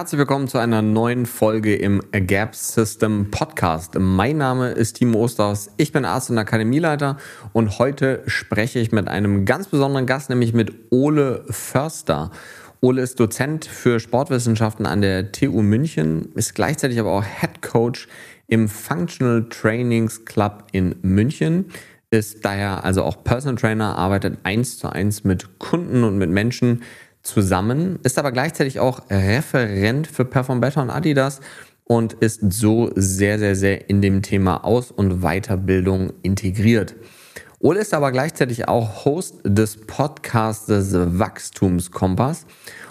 Herzlich willkommen zu einer neuen Folge im Gap System Podcast. Mein Name ist Timo Osterhaus, ich bin Arzt und Akademieleiter und heute spreche ich mit einem ganz besonderen Gast, nämlich mit Ole Förster. Ole ist Dozent für Sportwissenschaften an der TU München, ist gleichzeitig aber auch Head Coach im Functional Trainings Club in München, ist daher also auch Personal Trainer, arbeitet eins zu eins mit Kunden und mit Menschen zusammen, ist aber gleichzeitig auch Referent für Perform Better und Adidas und ist so sehr, sehr, sehr in dem Thema Aus- und Weiterbildung integriert. Ole ist aber gleichzeitig auch Host des Podcastes Wachstumskompass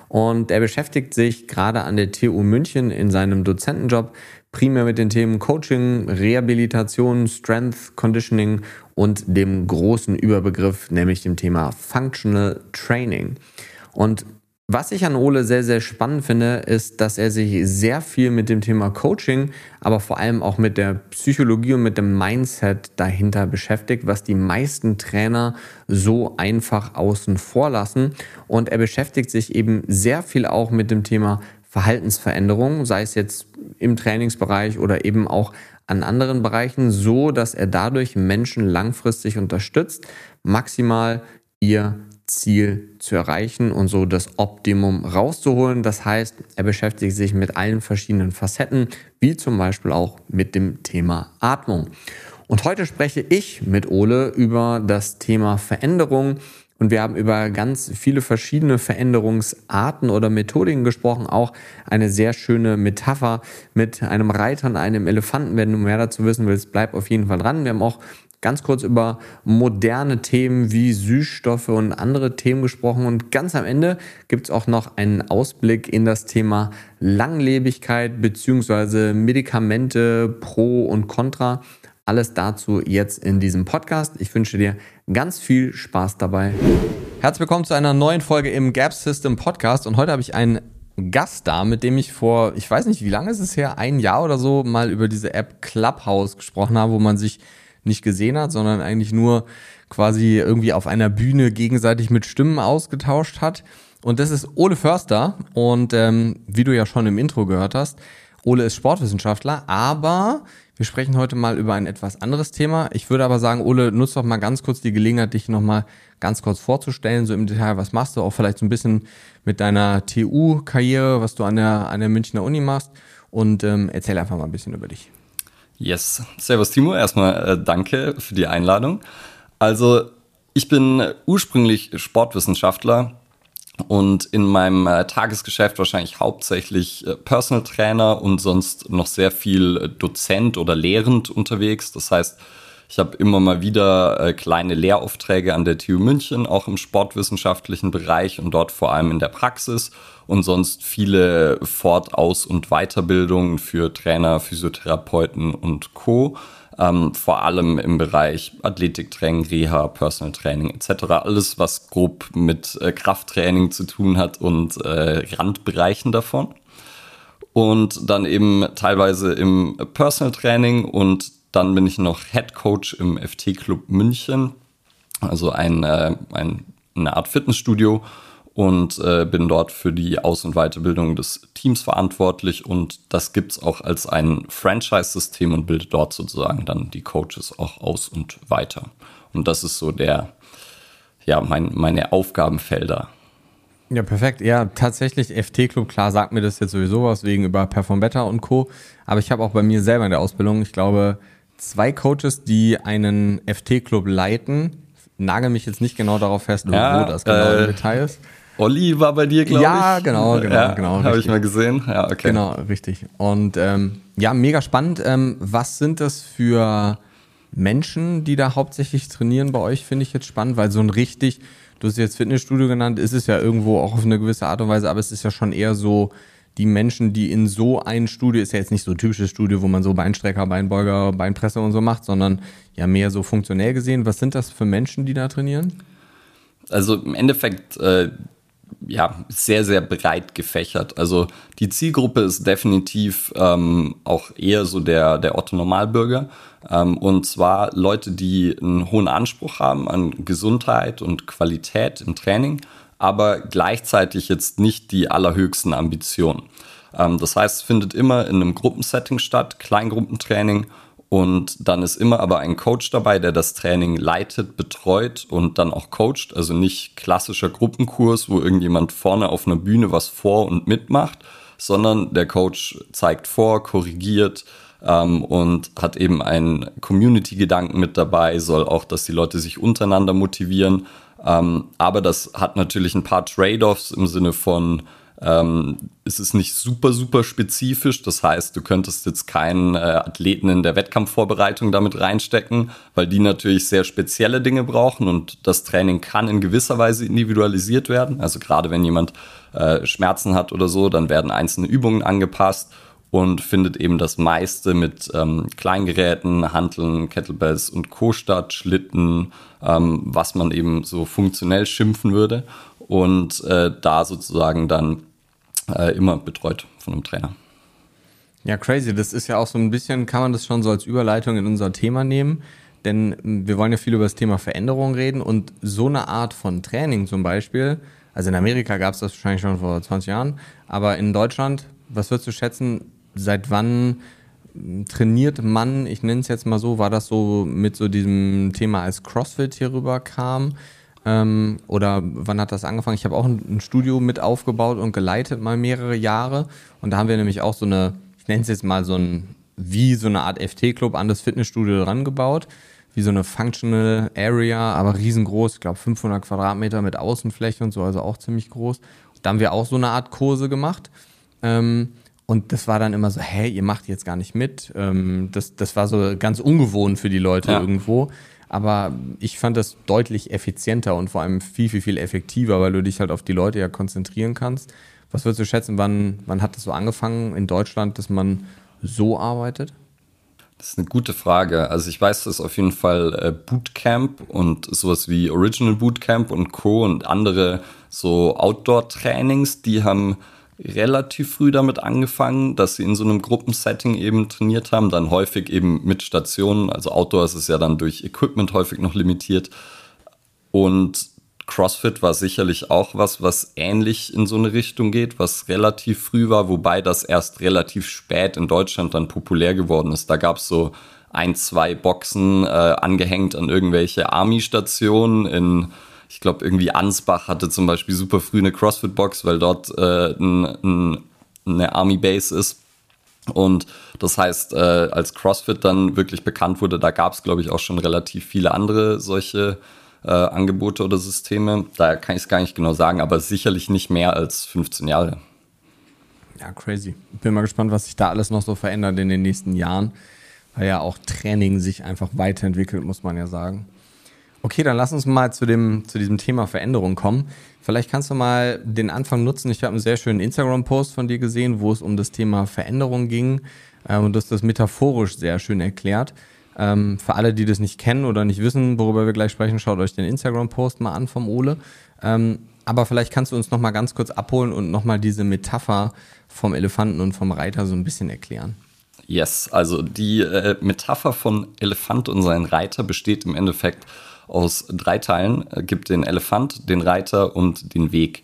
und er beschäftigt sich gerade an der TU München in seinem Dozentenjob primär mit den Themen Coaching, Rehabilitation, Strength, Conditioning und dem großen Überbegriff, nämlich dem Thema Functional Training. Und was ich an Ole sehr, sehr spannend finde, ist, dass er sich sehr viel mit dem Thema Coaching, aber vor allem auch mit der Psychologie und mit dem Mindset dahinter beschäftigt, was die meisten Trainer so einfach außen vor lassen. Und er beschäftigt sich eben sehr viel auch mit dem Thema Verhaltensveränderung, sei es jetzt im Trainingsbereich oder eben auch an anderen Bereichen, so dass er dadurch Menschen langfristig unterstützt, maximal ihr Ziel zu erreichen und so das Optimum rauszuholen. Das heißt, er beschäftigt sich mit allen verschiedenen Facetten, wie zum Beispiel auch mit dem Thema Atmung. Und heute spreche ich mit Ole über das Thema Veränderung. Und wir haben über ganz viele verschiedene Veränderungsarten oder Methodiken gesprochen. Auch eine sehr schöne Metapher mit einem Reiter und einem Elefanten. Wenn du mehr dazu wissen willst, bleib auf jeden Fall dran. Wir haben auch ganz kurz über moderne Themen wie Süßstoffe und andere Themen gesprochen. Und ganz am Ende gibt es auch noch einen Ausblick in das Thema Langlebigkeit bzw. Medikamente pro und contra. Alles dazu jetzt in diesem Podcast. Ich wünsche dir ganz viel Spaß dabei. Herzlich willkommen zu einer neuen Folge im Gap System Podcast. Und heute habe ich einen Gast da, mit dem ich vor, ich weiß nicht, wie lange ist es her, ein Jahr oder so, mal über diese App Clubhouse gesprochen habe, wo man sich nicht gesehen hat, sondern eigentlich nur quasi irgendwie auf einer Bühne gegenseitig mit Stimmen ausgetauscht hat. Und das ist Ole Förster. Und ähm, wie du ja schon im Intro gehört hast, Ole ist Sportwissenschaftler, aber wir sprechen heute mal über ein etwas anderes Thema. Ich würde aber sagen, Ole, nutz doch mal ganz kurz die Gelegenheit, dich nochmal ganz kurz vorzustellen, so im Detail, was machst du, auch vielleicht so ein bisschen mit deiner TU-Karriere, was du an der, an der Münchner Uni machst und ähm, erzähl einfach mal ein bisschen über dich. Yes, Servus Timo, erstmal äh, danke für die Einladung. Also ich bin ursprünglich Sportwissenschaftler und in meinem äh, Tagesgeschäft wahrscheinlich hauptsächlich äh, Personal Trainer und sonst noch sehr viel äh, Dozent oder lehrend unterwegs. Das heißt, ich habe immer mal wieder äh, kleine Lehraufträge an der TU München, auch im sportwissenschaftlichen Bereich und dort vor allem in der Praxis und sonst viele Fort-, Aus- und Weiterbildungen für Trainer, Physiotherapeuten und Co. Ähm, vor allem im Bereich Athletiktraining, Reha, Personal Training etc. Alles, was grob mit äh, Krafttraining zu tun hat und äh, Randbereichen davon. Und dann eben teilweise im Personal Training und dann bin ich noch Head Coach im FT Club München, also ein, äh, ein, eine Art Fitnessstudio und äh, bin dort für die Aus- und Weiterbildung des Teams verantwortlich und das gibt es auch als ein Franchise-System und bildet dort sozusagen dann die Coaches auch aus und weiter. Und das ist so der, ja, mein, meine Aufgabenfelder. Ja, perfekt. Ja, tatsächlich, FT-Club, klar sagt mir das jetzt sowieso was wegen über Perform Better und Co. Aber ich habe auch bei mir selber in der Ausbildung, ich glaube, zwei Coaches, die einen FT-Club leiten. Nagel mich jetzt nicht genau darauf fest, ja, wo das genau äh, im Detail ist. Olli war bei dir, glaube ja, ich. Genau, ja, genau, genau. Ja, genau. Habe ich mal gesehen. Ja, okay. Genau, richtig. Und ähm, ja, mega spannend. Ähm, was sind das für Menschen, die da hauptsächlich trainieren bei euch, finde ich jetzt spannend, weil so ein richtig, du hast jetzt Fitnessstudio genannt, ist es ja irgendwo auch auf eine gewisse Art und Weise, aber es ist ja schon eher so die Menschen, die in so ein Studio, ist ja jetzt nicht so ein typisches Studio, wo man so Beinstrecker, Beinbeuger, Beinpresse und so macht, sondern ja mehr so funktionell gesehen. Was sind das für Menschen, die da trainieren? Also im Endeffekt, äh, ja, sehr, sehr breit gefächert. Also die Zielgruppe ist definitiv ähm, auch eher so der, der Otto-Normalbürger. Ähm, und zwar Leute, die einen hohen Anspruch haben an Gesundheit und Qualität im Training aber gleichzeitig jetzt nicht die allerhöchsten Ambitionen. Ähm, das heißt, es findet immer in einem Gruppensetting statt, Kleingruppentraining. Und dann ist immer aber ein Coach dabei, der das Training leitet, betreut und dann auch coacht. Also nicht klassischer Gruppenkurs, wo irgendjemand vorne auf einer Bühne was vor und mitmacht, sondern der Coach zeigt vor, korrigiert, ähm, und hat eben einen Community-Gedanken mit dabei, soll auch, dass die Leute sich untereinander motivieren. Ähm, aber das hat natürlich ein paar Trade-offs im Sinne von, ähm, es ist nicht super, super spezifisch. Das heißt, du könntest jetzt keinen äh, Athleten in der Wettkampfvorbereitung damit reinstecken, weil die natürlich sehr spezielle Dinge brauchen und das Training kann in gewisser Weise individualisiert werden. Also gerade wenn jemand äh, Schmerzen hat oder so, dann werden einzelne Übungen angepasst und findet eben das meiste mit ähm, Kleingeräten, Hanteln, Kettlebells und Co. statt, Schlitten, ähm, was man eben so funktionell schimpfen würde und äh, da sozusagen dann äh, immer betreut von einem Trainer. Ja, crazy. Das ist ja auch so ein bisschen, kann man das schon so als Überleitung in unser Thema nehmen, denn hm, wir wollen ja viel über das Thema Veränderung reden und so eine Art von Training zum Beispiel, also in Amerika gab es das wahrscheinlich schon vor 20 Jahren, aber in Deutschland, was würdest du schätzen, seit wann trainiert man, ich nenne es jetzt mal so, war das so mit so diesem Thema als CrossFit hier rüber kam? Ähm, oder wann hat das angefangen? Ich habe auch ein, ein, Studio mit aufgebaut und geleitet mal mehrere Jahre. Und da haben wir nämlich auch so eine, ich nenne es jetzt mal so ein, wie so eine Art FT-Club an das Fitnessstudio dran gebaut. Wie so eine Functional Area, aber riesengroß. Ich glaube 500 Quadratmeter mit Außenfläche und so, also auch ziemlich groß. Da haben wir auch so eine Art Kurse gemacht. Ähm, und das war dann immer so, hä, ihr macht jetzt gar nicht mit. Ähm, das, das war so ganz ungewohnt für die Leute ja. irgendwo. Aber ich fand das deutlich effizienter und vor allem viel, viel, viel effektiver, weil du dich halt auf die Leute ja konzentrieren kannst. Was würdest du schätzen, wann, wann hat das so angefangen in Deutschland, dass man so arbeitet? Das ist eine gute Frage. Also ich weiß, dass auf jeden Fall äh, Bootcamp und sowas wie Original Bootcamp und Co. und andere so Outdoor-Trainings, die haben relativ früh damit angefangen, dass sie in so einem Gruppensetting eben trainiert haben, dann häufig eben mit Stationen, also Outdoor ist es ja dann durch Equipment häufig noch limitiert. Und CrossFit war sicherlich auch was, was ähnlich in so eine Richtung geht, was relativ früh war, wobei das erst relativ spät in Deutschland dann populär geworden ist. Da gab es so ein, zwei Boxen äh, angehängt an irgendwelche Army-Stationen in ich glaube, irgendwie Ansbach hatte zum Beispiel super früh eine CrossFit-Box, weil dort äh, ein, ein, eine Army-Base ist. Und das heißt, äh, als CrossFit dann wirklich bekannt wurde, da gab es, glaube ich, auch schon relativ viele andere solche äh, Angebote oder Systeme. Da kann ich es gar nicht genau sagen, aber sicherlich nicht mehr als 15 Jahre. Ja, crazy. Bin mal gespannt, was sich da alles noch so verändert in den nächsten Jahren, weil ja auch Training sich einfach weiterentwickelt, muss man ja sagen. Okay, dann lass uns mal zu, dem, zu diesem Thema Veränderung kommen. Vielleicht kannst du mal den Anfang nutzen. Ich habe einen sehr schönen Instagram-Post von dir gesehen, wo es um das Thema Veränderung ging äh, und du hast das metaphorisch sehr schön erklärt. Ähm, für alle, die das nicht kennen oder nicht wissen, worüber wir gleich sprechen, schaut euch den Instagram-Post mal an vom Ole. Ähm, aber vielleicht kannst du uns noch mal ganz kurz abholen und noch mal diese Metapher vom Elefanten und vom Reiter so ein bisschen erklären. Yes, also die äh, Metapher von Elefant und seinen Reiter besteht im Endeffekt aus drei Teilen. Es gibt den Elefant, den Reiter und den Weg.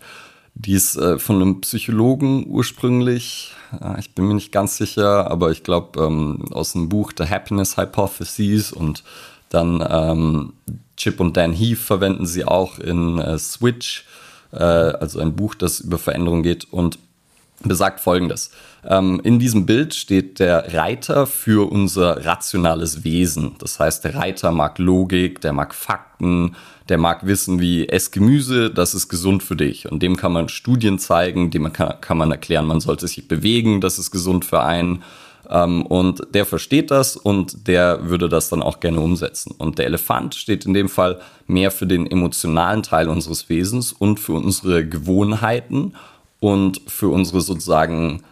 Die ist äh, von einem Psychologen ursprünglich, äh, ich bin mir nicht ganz sicher, aber ich glaube ähm, aus dem Buch The Happiness Hypothesis und dann ähm, Chip und Dan Heath verwenden sie auch in äh, Switch, äh, also ein Buch, das über Veränderung geht und besagt folgendes. Ähm, in diesem Bild steht der Reiter für unser rationales Wesen. Das heißt, der Reiter mag Logik, der mag Fakten, der mag wissen, wie ess Gemüse, das ist gesund für dich. Und dem kann man Studien zeigen, dem kann, kann man erklären, man sollte sich bewegen, das ist gesund für einen. Ähm, und der versteht das und der würde das dann auch gerne umsetzen. Und der Elefant steht in dem Fall mehr für den emotionalen Teil unseres Wesens und für unsere Gewohnheiten und für unsere sozusagen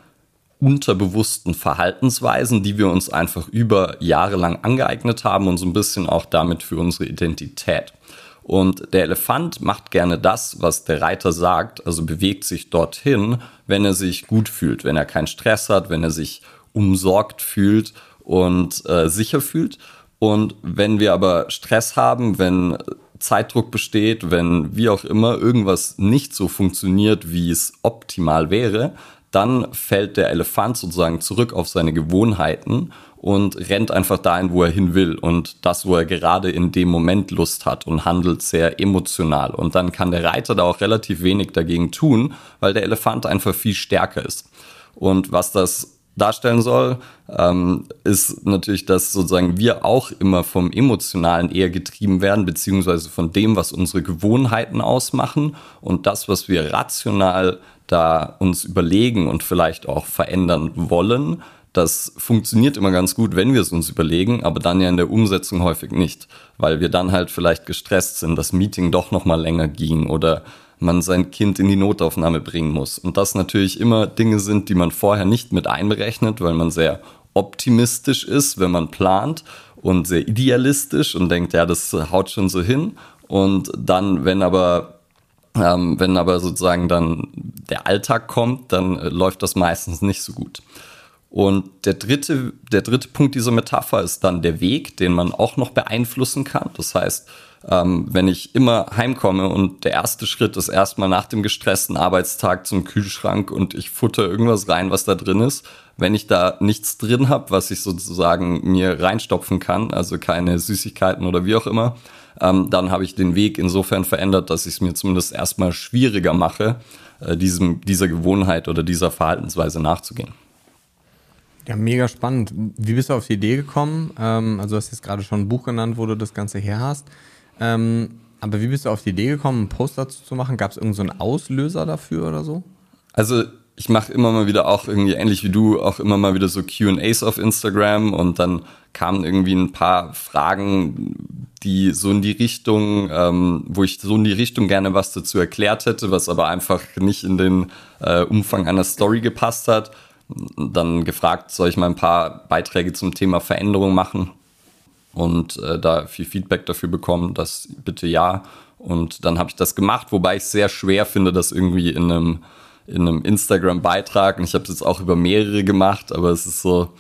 unterbewussten Verhaltensweisen, die wir uns einfach über Jahre lang angeeignet haben und so ein bisschen auch damit für unsere Identität. Und der Elefant macht gerne das, was der Reiter sagt, also bewegt sich dorthin, wenn er sich gut fühlt, wenn er keinen Stress hat, wenn er sich umsorgt fühlt und äh, sicher fühlt. Und wenn wir aber Stress haben, wenn Zeitdruck besteht, wenn wie auch immer irgendwas nicht so funktioniert, wie es optimal wäre, dann fällt der Elefant sozusagen zurück auf seine Gewohnheiten und rennt einfach dahin, wo er hin will und das, wo er gerade in dem Moment Lust hat und handelt sehr emotional. Und dann kann der Reiter da auch relativ wenig dagegen tun, weil der Elefant einfach viel stärker ist. Und was das darstellen soll, ähm, ist natürlich, dass sozusagen wir auch immer vom Emotionalen eher getrieben werden, beziehungsweise von dem, was unsere Gewohnheiten ausmachen und das, was wir rational da uns überlegen und vielleicht auch verändern wollen, das funktioniert immer ganz gut, wenn wir es uns überlegen, aber dann ja in der Umsetzung häufig nicht, weil wir dann halt vielleicht gestresst sind, das Meeting doch noch mal länger ging oder man sein Kind in die Notaufnahme bringen muss. Und das natürlich immer Dinge sind, die man vorher nicht mit einberechnet, weil man sehr optimistisch ist, wenn man plant und sehr idealistisch und denkt, ja, das haut schon so hin. Und dann, wenn aber ähm, wenn aber sozusagen dann der Alltag kommt, dann äh, läuft das meistens nicht so gut. Und der dritte, der dritte Punkt dieser Metapher ist dann der Weg, den man auch noch beeinflussen kann. Das heißt, ähm, wenn ich immer heimkomme und der erste Schritt ist erstmal nach dem gestressten Arbeitstag zum Kühlschrank und ich futter irgendwas rein, was da drin ist. Wenn ich da nichts drin habe, was ich sozusagen mir reinstopfen kann, also keine Süßigkeiten oder wie auch immer, ähm, dann habe ich den Weg insofern verändert, dass ich es mir zumindest erstmal schwieriger mache, äh, diesem, dieser Gewohnheit oder dieser Verhaltensweise nachzugehen. Ja, mega spannend. Wie bist du auf die Idee gekommen? Ähm, also du hast jetzt gerade schon ein Buch genannt, wo du das Ganze her hast. Ähm, aber wie bist du auf die Idee gekommen, einen Post dazu zu machen? Gab es irgendeinen so Auslöser dafür oder so? Also ich mache immer mal wieder auch irgendwie ähnlich wie du auch immer mal wieder so Q&As auf Instagram und dann kamen irgendwie ein paar Fragen, die so in die Richtung, ähm, wo ich so in die Richtung gerne was dazu erklärt hätte, was aber einfach nicht in den äh, Umfang einer Story gepasst hat. Dann gefragt, soll ich mal ein paar Beiträge zum Thema Veränderung machen? und äh, da viel Feedback dafür bekommen, dass bitte ja. Und dann habe ich das gemacht, wobei ich es sehr schwer finde, das irgendwie in einem, in einem Instagram-Beitrag, und ich habe es jetzt auch über mehrere gemacht, aber es ist so,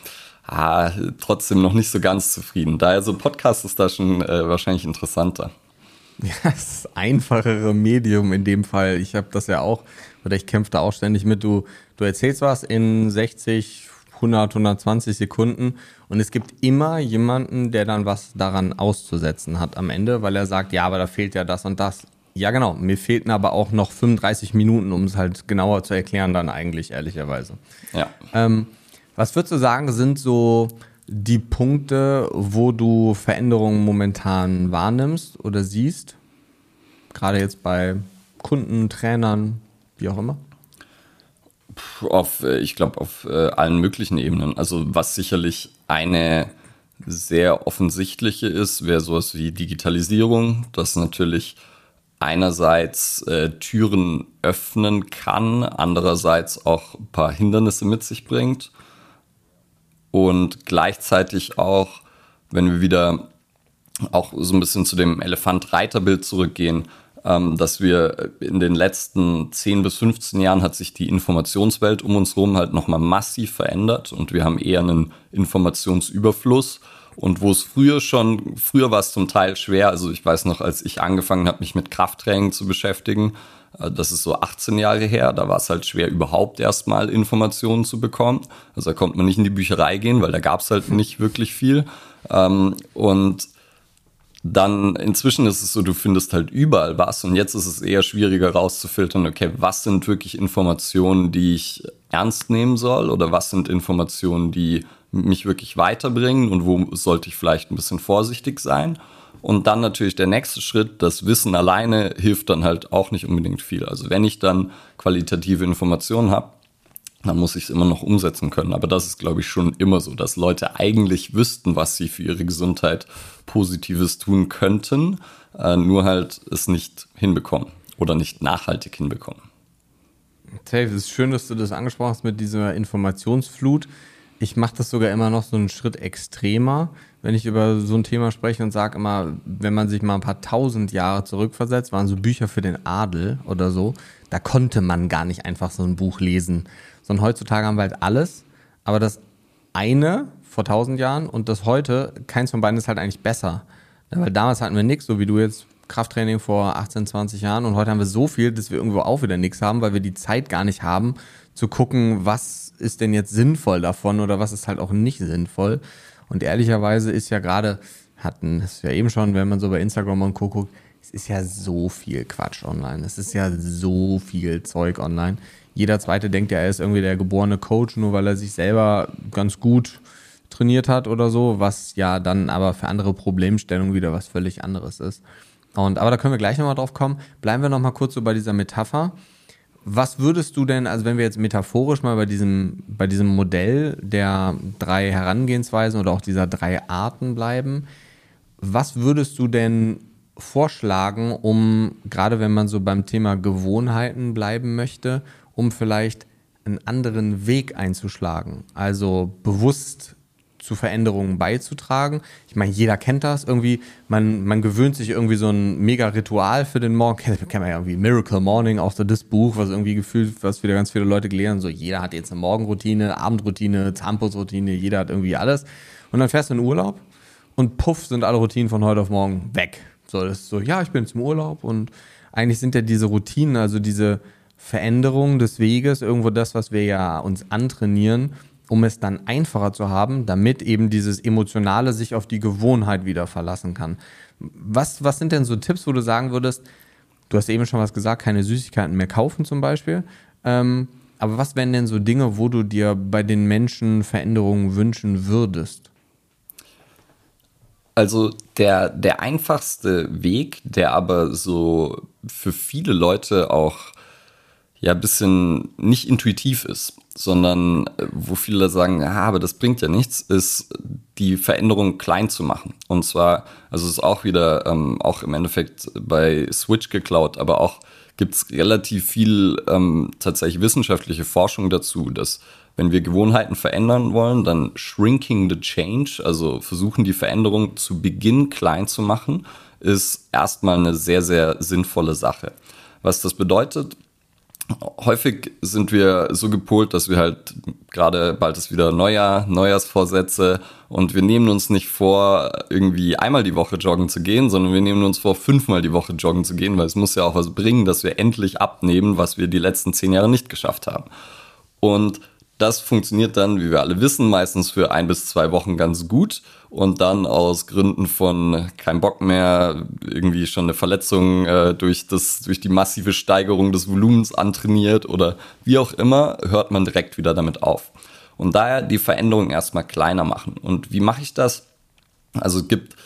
ah, trotzdem noch nicht so ganz zufrieden. Daher so Podcast ist da schon äh, wahrscheinlich interessanter. Ja, das einfachere Medium in dem Fall. Ich habe das ja auch, oder ich kämpfe da auch ständig mit. Du, du erzählst was in 60, 100, 120 Sekunden und es gibt immer jemanden, der dann was daran auszusetzen hat am Ende, weil er sagt, ja, aber da fehlt ja das und das. Ja, genau. Mir fehlten aber auch noch 35 Minuten, um es halt genauer zu erklären, dann eigentlich, ehrlicherweise. Ja. Ähm, was würdest du sagen, sind so die Punkte, wo du Veränderungen momentan wahrnimmst oder siehst? Gerade jetzt bei Kunden, Trainern, wie auch immer? Auf, äh, ich glaube, auf äh, allen möglichen Ebenen. Also was sicherlich eine sehr offensichtliche ist, wäre sowas wie Digitalisierung, das natürlich einerseits äh, Türen öffnen kann, andererseits auch ein paar Hindernisse mit sich bringt und gleichzeitig auch, wenn wir wieder auch so ein bisschen zu dem Elefant-Reiter-Bild zurückgehen, dass wir in den letzten 10 bis 15 Jahren hat sich die Informationswelt um uns herum halt nochmal massiv verändert und wir haben eher einen Informationsüberfluss. Und wo es früher schon, früher war es zum Teil schwer, also ich weiß noch, als ich angefangen habe, mich mit Krafttraining zu beschäftigen, äh, das ist so 18 Jahre her, da war es halt schwer, überhaupt erstmal Informationen zu bekommen. Also da konnte man nicht in die Bücherei gehen, weil da gab es halt nicht wirklich viel. Ähm, und dann inzwischen ist es so, du findest halt überall was und jetzt ist es eher schwieriger rauszufiltern, okay, was sind wirklich Informationen, die ich ernst nehmen soll oder was sind Informationen, die mich wirklich weiterbringen und wo sollte ich vielleicht ein bisschen vorsichtig sein. Und dann natürlich der nächste Schritt, das Wissen alleine hilft dann halt auch nicht unbedingt viel. Also wenn ich dann qualitative Informationen habe, dann muss ich es immer noch umsetzen können. Aber das ist, glaube ich, schon immer so, dass Leute eigentlich wüssten, was sie für ihre Gesundheit Positives tun könnten, äh, nur halt es nicht hinbekommen oder nicht nachhaltig hinbekommen. Safe, es ist schön, dass du das angesprochen hast mit dieser Informationsflut. Ich mache das sogar immer noch so einen Schritt extremer, wenn ich über so ein Thema spreche und sage immer, wenn man sich mal ein paar tausend Jahre zurückversetzt, waren so Bücher für den Adel oder so, da konnte man gar nicht einfach so ein Buch lesen sondern heutzutage haben wir halt alles. Aber das eine vor tausend Jahren und das heute, keins von beiden ist halt eigentlich besser. Ja, weil damals hatten wir nichts, so wie du jetzt Krafttraining vor 18, 20 Jahren und heute haben wir so viel, dass wir irgendwo auch wieder nichts haben, weil wir die Zeit gar nicht haben, zu gucken, was ist denn jetzt sinnvoll davon oder was ist halt auch nicht sinnvoll. Und ehrlicherweise ist ja gerade, hatten es ja eben schon, wenn man so bei Instagram und Co. guckt, es ist ja so viel Quatsch online. Es ist ja so viel Zeug online. Jeder zweite denkt ja, er ist irgendwie der geborene Coach, nur weil er sich selber ganz gut trainiert hat oder so, was ja dann aber für andere Problemstellungen wieder was völlig anderes ist. Und, aber da können wir gleich nochmal drauf kommen. Bleiben wir nochmal kurz so bei dieser Metapher. Was würdest du denn, also wenn wir jetzt metaphorisch mal bei diesem, bei diesem Modell der drei Herangehensweisen oder auch dieser drei Arten bleiben, was würdest du denn vorschlagen, um, gerade wenn man so beim Thema Gewohnheiten bleiben möchte, um vielleicht einen anderen Weg einzuschlagen? Also bewusst zu Veränderungen beizutragen. Ich meine, jeder kennt das irgendwie. Man, man gewöhnt sich irgendwie so ein mega Ritual für den Morgen. Kennt man ja irgendwie Miracle Morning, auch so das Buch, was irgendwie gefühlt, was wieder ganz viele Leute gelesen haben. So, jeder hat jetzt eine Morgenroutine, Abendroutine, Zahnputzroutine, jeder hat irgendwie alles. Und dann fährst du in Urlaub und puff, sind alle Routinen von heute auf morgen weg. So, das ist so, ja, ich bin im Urlaub und eigentlich sind ja diese Routinen, also diese Veränderung des Weges, irgendwo das, was wir ja uns antrainieren, um es dann einfacher zu haben, damit eben dieses Emotionale sich auf die Gewohnheit wieder verlassen kann. Was, was sind denn so Tipps, wo du sagen würdest, du hast eben schon was gesagt, keine Süßigkeiten mehr kaufen zum Beispiel. Ähm, aber was wären denn so Dinge, wo du dir bei den Menschen Veränderungen wünschen würdest? Also der, der einfachste Weg, der aber so für viele Leute auch ja ein bisschen nicht intuitiv ist, sondern äh, wo viele sagen, ja, aber das bringt ja nichts, ist die Veränderung klein zu machen. Und zwar, also es ist auch wieder, ähm, auch im Endeffekt bei Switch geklaut, aber auch gibt es relativ viel ähm, tatsächlich wissenschaftliche Forschung dazu, dass wenn wir Gewohnheiten verändern wollen, dann shrinking the change, also versuchen die Veränderung zu Beginn klein zu machen, ist erstmal eine sehr, sehr sinnvolle Sache. Was das bedeutet, häufig sind wir so gepolt, dass wir halt gerade bald ist wieder Neujahr, Neujahrsvorsätze und wir nehmen uns nicht vor, irgendwie einmal die Woche joggen zu gehen, sondern wir nehmen uns vor, fünfmal die Woche joggen zu gehen, weil es muss ja auch was bringen, dass wir endlich abnehmen, was wir die letzten zehn Jahre nicht geschafft haben. Und das funktioniert dann, wie wir alle wissen, meistens für ein bis zwei Wochen ganz gut und dann aus Gründen von kein Bock mehr, irgendwie schon eine Verletzung äh, durch, das, durch die massive Steigerung des Volumens antrainiert oder wie auch immer, hört man direkt wieder damit auf. Und daher die Veränderung erstmal kleiner machen. Und wie mache ich das? Also es gibt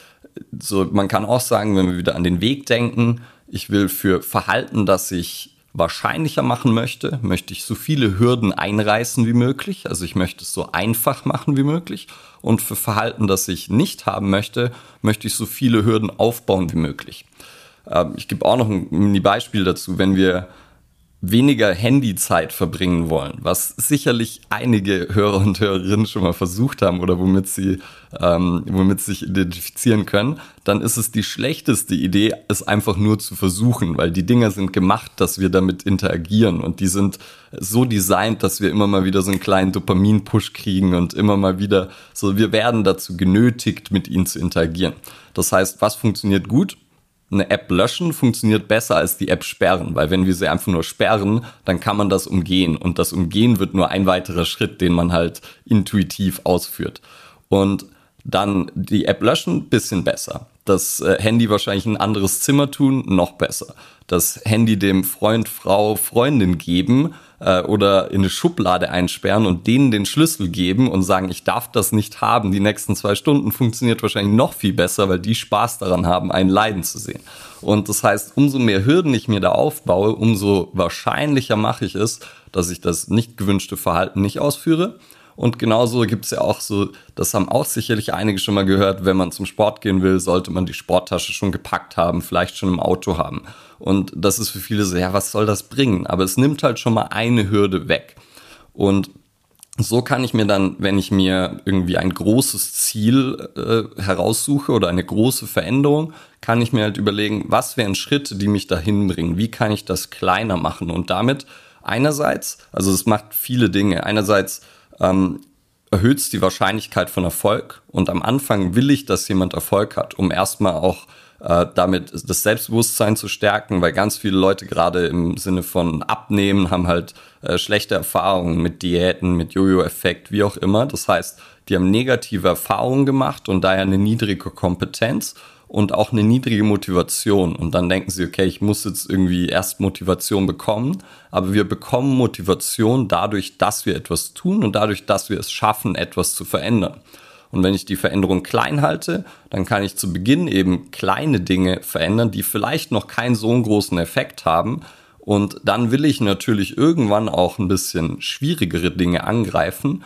so, man kann auch sagen, wenn wir wieder an den Weg denken, ich will für Verhalten, das ich wahrscheinlicher machen möchte, möchte ich so viele Hürden einreißen wie möglich. Also ich möchte es so einfach machen wie möglich. Und für Verhalten, das ich nicht haben möchte, möchte ich so viele Hürden aufbauen wie möglich. Ähm, ich gebe auch noch ein Mini-Beispiel dazu. Wenn wir weniger Handyzeit verbringen wollen, was sicherlich einige Hörer und Hörerinnen schon mal versucht haben oder womit sie, ähm, womit sie sich identifizieren können, dann ist es die schlechteste Idee, es einfach nur zu versuchen, weil die Dinger sind gemacht, dass wir damit interagieren und die sind so designt, dass wir immer mal wieder so einen kleinen Dopamin-Push kriegen und immer mal wieder so, wir werden dazu genötigt, mit ihnen zu interagieren. Das heißt, was funktioniert gut? Eine App löschen funktioniert besser als die App sperren, weil wenn wir sie einfach nur sperren, dann kann man das umgehen und das Umgehen wird nur ein weiterer Schritt, den man halt intuitiv ausführt. Und dann die App löschen, bisschen besser. Das äh, Handy wahrscheinlich ein anderes Zimmer tun, noch besser. Das Handy dem Freund, Frau, Freundin geben, äh, oder in eine Schublade einsperren und denen den Schlüssel geben und sagen, ich darf das nicht haben, die nächsten zwei Stunden funktioniert wahrscheinlich noch viel besser, weil die Spaß daran haben, einen leiden zu sehen. Und das heißt, umso mehr Hürden ich mir da aufbaue, umso wahrscheinlicher mache ich es, dass ich das nicht gewünschte Verhalten nicht ausführe. Und genauso gibt es ja auch so, das haben auch sicherlich einige schon mal gehört, wenn man zum Sport gehen will, sollte man die Sporttasche schon gepackt haben, vielleicht schon im Auto haben. Und das ist für viele so, ja, was soll das bringen? Aber es nimmt halt schon mal eine Hürde weg. Und so kann ich mir dann, wenn ich mir irgendwie ein großes Ziel äh, heraussuche oder eine große Veränderung, kann ich mir halt überlegen, was wären Schritte, die mich dahin bringen? Wie kann ich das kleiner machen? Und damit einerseits, also es macht viele Dinge. Einerseits ähm, erhöht es die Wahrscheinlichkeit von Erfolg. Und am Anfang will ich, dass jemand Erfolg hat, um erstmal auch äh, damit das Selbstbewusstsein zu stärken, weil ganz viele Leute gerade im Sinne von Abnehmen haben halt äh, schlechte Erfahrungen mit Diäten, mit Jojo-Effekt, wie auch immer. Das heißt, die haben negative Erfahrungen gemacht und daher eine niedrige Kompetenz und auch eine niedrige Motivation. Und dann denken sie, okay, ich muss jetzt irgendwie erst Motivation bekommen. Aber wir bekommen Motivation dadurch, dass wir etwas tun und dadurch, dass wir es schaffen, etwas zu verändern. Und wenn ich die Veränderung klein halte, dann kann ich zu Beginn eben kleine Dinge verändern, die vielleicht noch keinen so großen Effekt haben. Und dann will ich natürlich irgendwann auch ein bisschen schwierigere Dinge angreifen,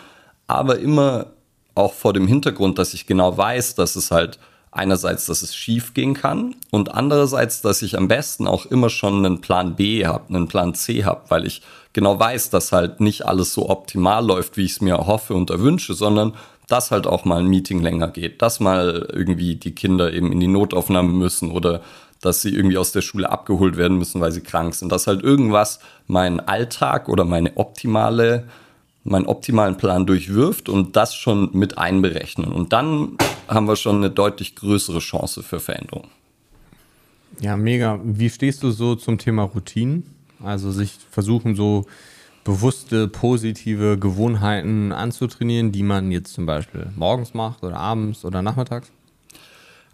aber immer auch vor dem Hintergrund, dass ich genau weiß, dass es halt einerseits, dass es schief gehen kann und andererseits, dass ich am besten auch immer schon einen Plan B habe, einen Plan C habe, weil ich genau weiß, dass halt nicht alles so optimal läuft, wie ich es mir hoffe und erwünsche, sondern dass halt auch mal ein Meeting länger geht, dass mal irgendwie die Kinder eben in die Notaufnahme müssen oder dass sie irgendwie aus der Schule abgeholt werden müssen, weil sie krank sind, dass halt irgendwas meinen Alltag oder meine optimale meinen optimalen Plan durchwirft und das schon mit einberechnen. Und dann haben wir schon eine deutlich größere Chance für Veränderung. Ja, mega. Wie stehst du so zum Thema Routinen? Also sich versuchen, so bewusste, positive Gewohnheiten anzutrainieren, die man jetzt zum Beispiel morgens macht oder abends oder nachmittags?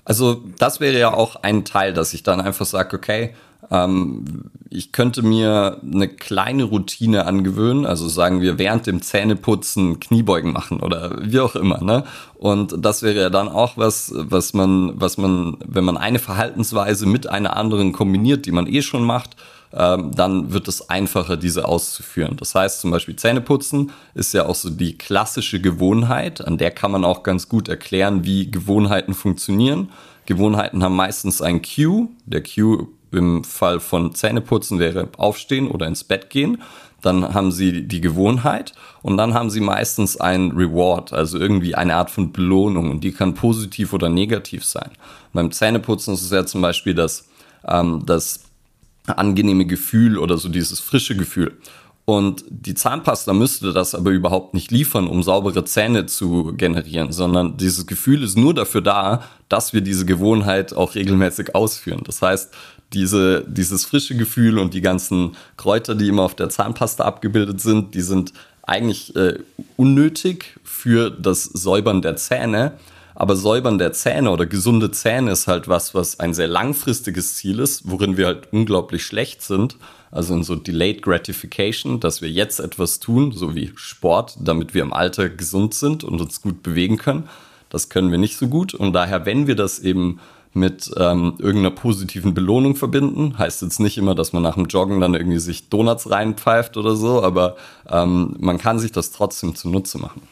Also das wäre ja auch ein Teil, dass ich dann einfach sage, okay, ähm, ich könnte mir eine kleine Routine angewöhnen, also sagen wir während dem Zähneputzen Kniebeugen machen oder wie auch immer, ne? Und das wäre ja dann auch was, was man, was man, wenn man eine Verhaltensweise mit einer anderen kombiniert, die man eh schon macht, ähm, dann wird es einfacher, diese auszuführen. Das heißt zum Beispiel Zähneputzen ist ja auch so die klassische Gewohnheit, an der kann man auch ganz gut erklären, wie Gewohnheiten funktionieren. Gewohnheiten haben meistens ein Cue. Der Cue im Fall von Zähneputzen wäre aufstehen oder ins Bett gehen. Dann haben sie die Gewohnheit und dann haben sie meistens ein Reward, also irgendwie eine Art von Belohnung und die kann positiv oder negativ sein. Beim Zähneputzen ist es ja zum Beispiel das, ähm, das angenehme Gefühl oder so dieses frische Gefühl. Und die Zahnpasta müsste das aber überhaupt nicht liefern, um saubere Zähne zu generieren, sondern dieses Gefühl ist nur dafür da, dass wir diese Gewohnheit auch regelmäßig ausführen. Das heißt, diese, dieses frische Gefühl und die ganzen Kräuter, die immer auf der Zahnpasta abgebildet sind, die sind eigentlich äh, unnötig für das Säubern der Zähne. Aber Säubern der Zähne oder gesunde Zähne ist halt was, was ein sehr langfristiges Ziel ist, worin wir halt unglaublich schlecht sind. Also in so Delayed Gratification, dass wir jetzt etwas tun, so wie Sport, damit wir im Alter gesund sind und uns gut bewegen können. Das können wir nicht so gut. Und daher, wenn wir das eben mit ähm, irgendeiner positiven Belohnung verbinden. Heißt jetzt nicht immer, dass man nach dem Joggen dann irgendwie sich Donuts reinpfeift oder so, aber ähm, man kann sich das trotzdem zunutze machen.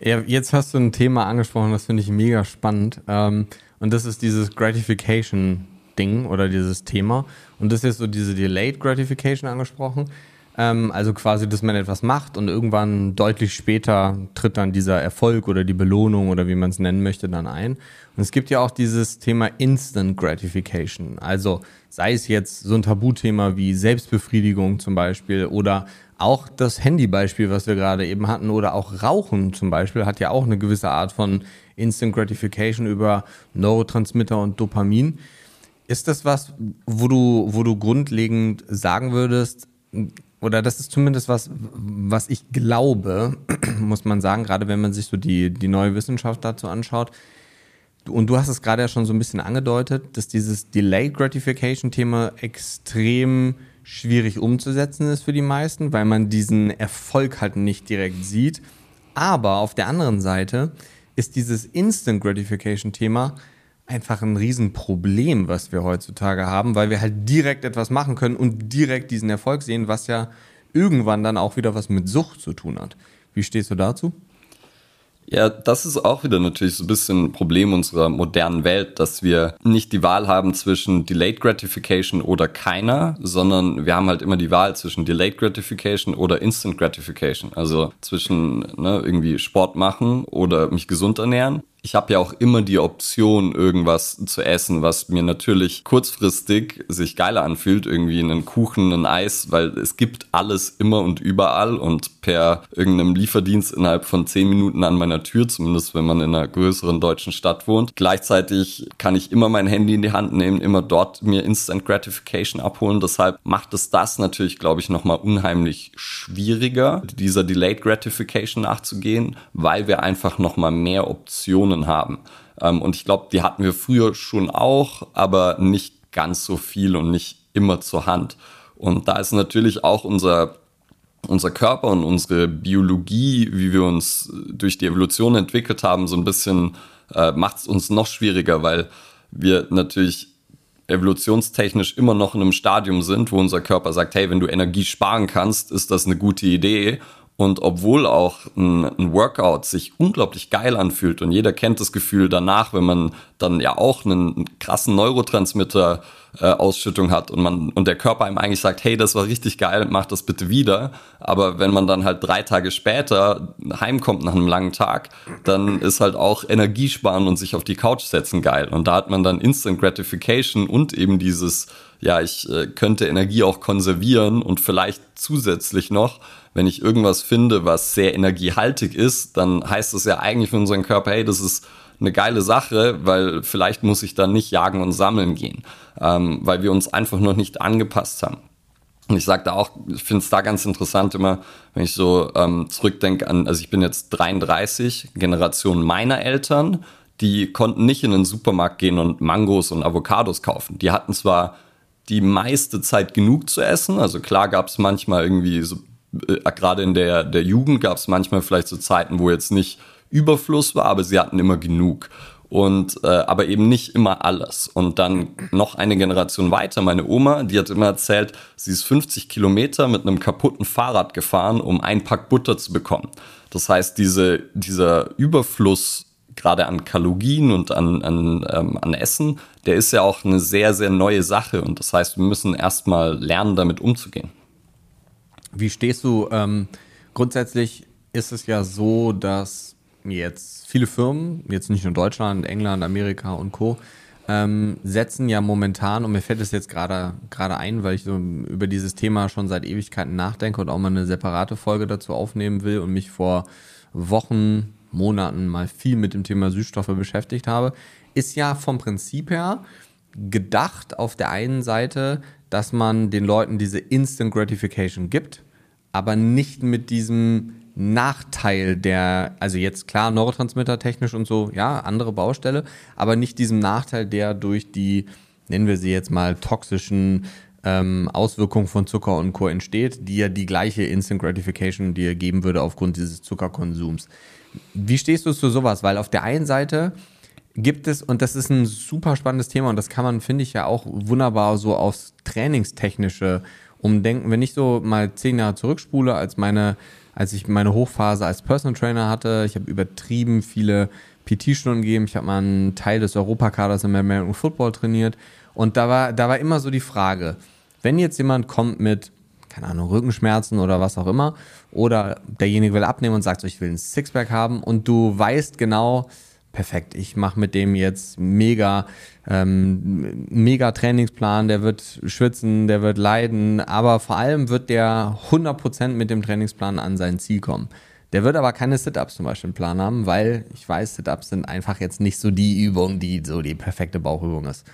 Ja, jetzt hast du ein Thema angesprochen, das finde ich mega spannend. Ähm, und das ist dieses Gratification-Ding oder dieses Thema. Und das ist so diese Delayed Gratification angesprochen. Ähm, also quasi, dass man etwas macht und irgendwann deutlich später tritt dann dieser Erfolg oder die Belohnung oder wie man es nennen möchte dann ein. Und es gibt ja auch dieses Thema Instant Gratification. Also sei es jetzt so ein Tabuthema wie Selbstbefriedigung zum Beispiel oder auch das Handybeispiel, was wir gerade eben hatten, oder auch Rauchen zum Beispiel, hat ja auch eine gewisse Art von Instant Gratification über Neurotransmitter und Dopamin. Ist das was, wo du, wo du grundlegend sagen würdest, oder das ist zumindest was, was ich glaube, muss man sagen, gerade wenn man sich so die, die neue Wissenschaft dazu anschaut. Und du hast es gerade ja schon so ein bisschen angedeutet, dass dieses Delayed Gratification Thema extrem schwierig umzusetzen ist für die meisten, weil man diesen Erfolg halt nicht direkt sieht. Aber auf der anderen Seite ist dieses Instant Gratification Thema einfach ein Riesenproblem, was wir heutzutage haben, weil wir halt direkt etwas machen können und direkt diesen Erfolg sehen, was ja irgendwann dann auch wieder was mit Sucht zu tun hat. Wie stehst du dazu? Ja, das ist auch wieder natürlich so ein bisschen ein Problem unserer modernen Welt, dass wir nicht die Wahl haben zwischen Delayed Gratification oder keiner, sondern wir haben halt immer die Wahl zwischen Delayed Gratification oder Instant Gratification. Also zwischen ne, irgendwie Sport machen oder mich gesund ernähren. Ich habe ja auch immer die Option, irgendwas zu essen, was mir natürlich kurzfristig sich geiler anfühlt, irgendwie einen Kuchen, ein Eis, weil es gibt alles immer und überall und per irgendeinem Lieferdienst innerhalb von zehn Minuten an meiner Tür, zumindest wenn man in einer größeren deutschen Stadt wohnt. Gleichzeitig kann ich immer mein Handy in die Hand nehmen, immer dort mir Instant Gratification abholen. Deshalb macht es das natürlich, glaube ich, nochmal unheimlich schwieriger, dieser Delayed Gratification nachzugehen, weil wir einfach nochmal mehr Optionen Optionen haben. Ähm, und ich glaube, die hatten wir früher schon auch, aber nicht ganz so viel und nicht immer zur Hand. Und da ist natürlich auch unser unser Körper und unsere Biologie, wie wir uns durch die Evolution entwickelt haben, so ein bisschen äh, macht es uns noch schwieriger, weil wir natürlich evolutionstechnisch immer noch in einem Stadium sind, wo unser Körper sagt, hey, wenn du Energie sparen kannst, ist das eine gute Idee. Und obwohl auch ein, ein, Workout sich unglaublich geil anfühlt und jeder kennt das Gefühl danach, wenn man dann ja auch einen, einen krassen Neurotransmitter äh, Ausschüttung hat und man und der Körper einem eigentlich sagt, hey, das war richtig geil, mach das bitte wieder. Aber wenn man dann halt drei Tage später heimkommt nach einem langen Tag, dann ist halt auch Energiesparen und sich auf die Couch setzen geil. Und da hat man dann Instant Gratification und eben dieses, ja, ich äh, könnte Energie auch konservieren und vielleicht zusätzlich noch wenn ich irgendwas finde, was sehr energiehaltig ist, dann heißt das ja eigentlich für unseren Körper, hey, das ist eine geile Sache, weil vielleicht muss ich dann nicht jagen und sammeln gehen, ähm, weil wir uns einfach noch nicht angepasst haben. Und ich sage da auch, ich finde es da ganz interessant immer, wenn ich so ähm, zurückdenke an, also ich bin jetzt 33, Generation meiner Eltern, die konnten nicht in den Supermarkt gehen und Mangos und Avocados kaufen. Die hatten zwar die meiste Zeit genug zu essen, also klar gab es manchmal irgendwie so äh, gerade in der, der Jugend gab es manchmal vielleicht so Zeiten, wo jetzt nicht Überfluss war, aber sie hatten immer genug. Und äh, aber eben nicht immer alles. Und dann noch eine Generation weiter, meine Oma, die hat immer erzählt, sie ist 50 Kilometer mit einem kaputten Fahrrad gefahren, um ein Pack Butter zu bekommen. Das heißt, diese, dieser Überfluss gerade an Kalorien und an, an, ähm, an Essen, der ist ja auch eine sehr, sehr neue Sache. Und das heißt, wir müssen erstmal lernen, damit umzugehen. Wie stehst du? Ähm, grundsätzlich ist es ja so, dass jetzt viele Firmen, jetzt nicht nur Deutschland, England, Amerika und Co., ähm, setzen ja momentan, und mir fällt es jetzt gerade ein, weil ich so über dieses Thema schon seit Ewigkeiten nachdenke und auch mal eine separate Folge dazu aufnehmen will und mich vor Wochen, Monaten mal viel mit dem Thema Süßstoffe beschäftigt habe, ist ja vom Prinzip her gedacht auf der einen Seite, dass man den Leuten diese Instant Gratification gibt, aber nicht mit diesem Nachteil der, also jetzt klar, Neurotransmitter technisch und so, ja, andere Baustelle, aber nicht diesem Nachteil, der durch die, nennen wir sie jetzt mal, toxischen ähm, Auswirkungen von Zucker und Co. entsteht, die ja die gleiche Instant Gratification dir geben würde aufgrund dieses Zuckerkonsums. Wie stehst du zu sowas? Weil auf der einen Seite gibt es, und das ist ein super spannendes Thema und das kann man, finde ich, ja auch wunderbar so aufs Trainingstechnische umdenken. Wenn ich so mal zehn Jahre zurückspule, als meine, als ich meine Hochphase als Personal Trainer hatte, ich habe übertrieben viele PT-Stunden gegeben, ich habe mal einen Teil des Europakaders im American Football trainiert und da war, da war immer so die Frage, wenn jetzt jemand kommt mit keine Ahnung, Rückenschmerzen oder was auch immer. Oder derjenige will abnehmen und sagt so, ich will ein Sixpack haben und du weißt genau, perfekt, ich mache mit dem jetzt mega, ähm, mega Trainingsplan, der wird schwitzen, der wird leiden, aber vor allem wird der 100% mit dem Trainingsplan an sein Ziel kommen. Der wird aber keine Sit-Ups zum Beispiel im Plan haben, weil ich weiß, Sit-Ups sind einfach jetzt nicht so die Übung, die so die perfekte Bauchübung ist.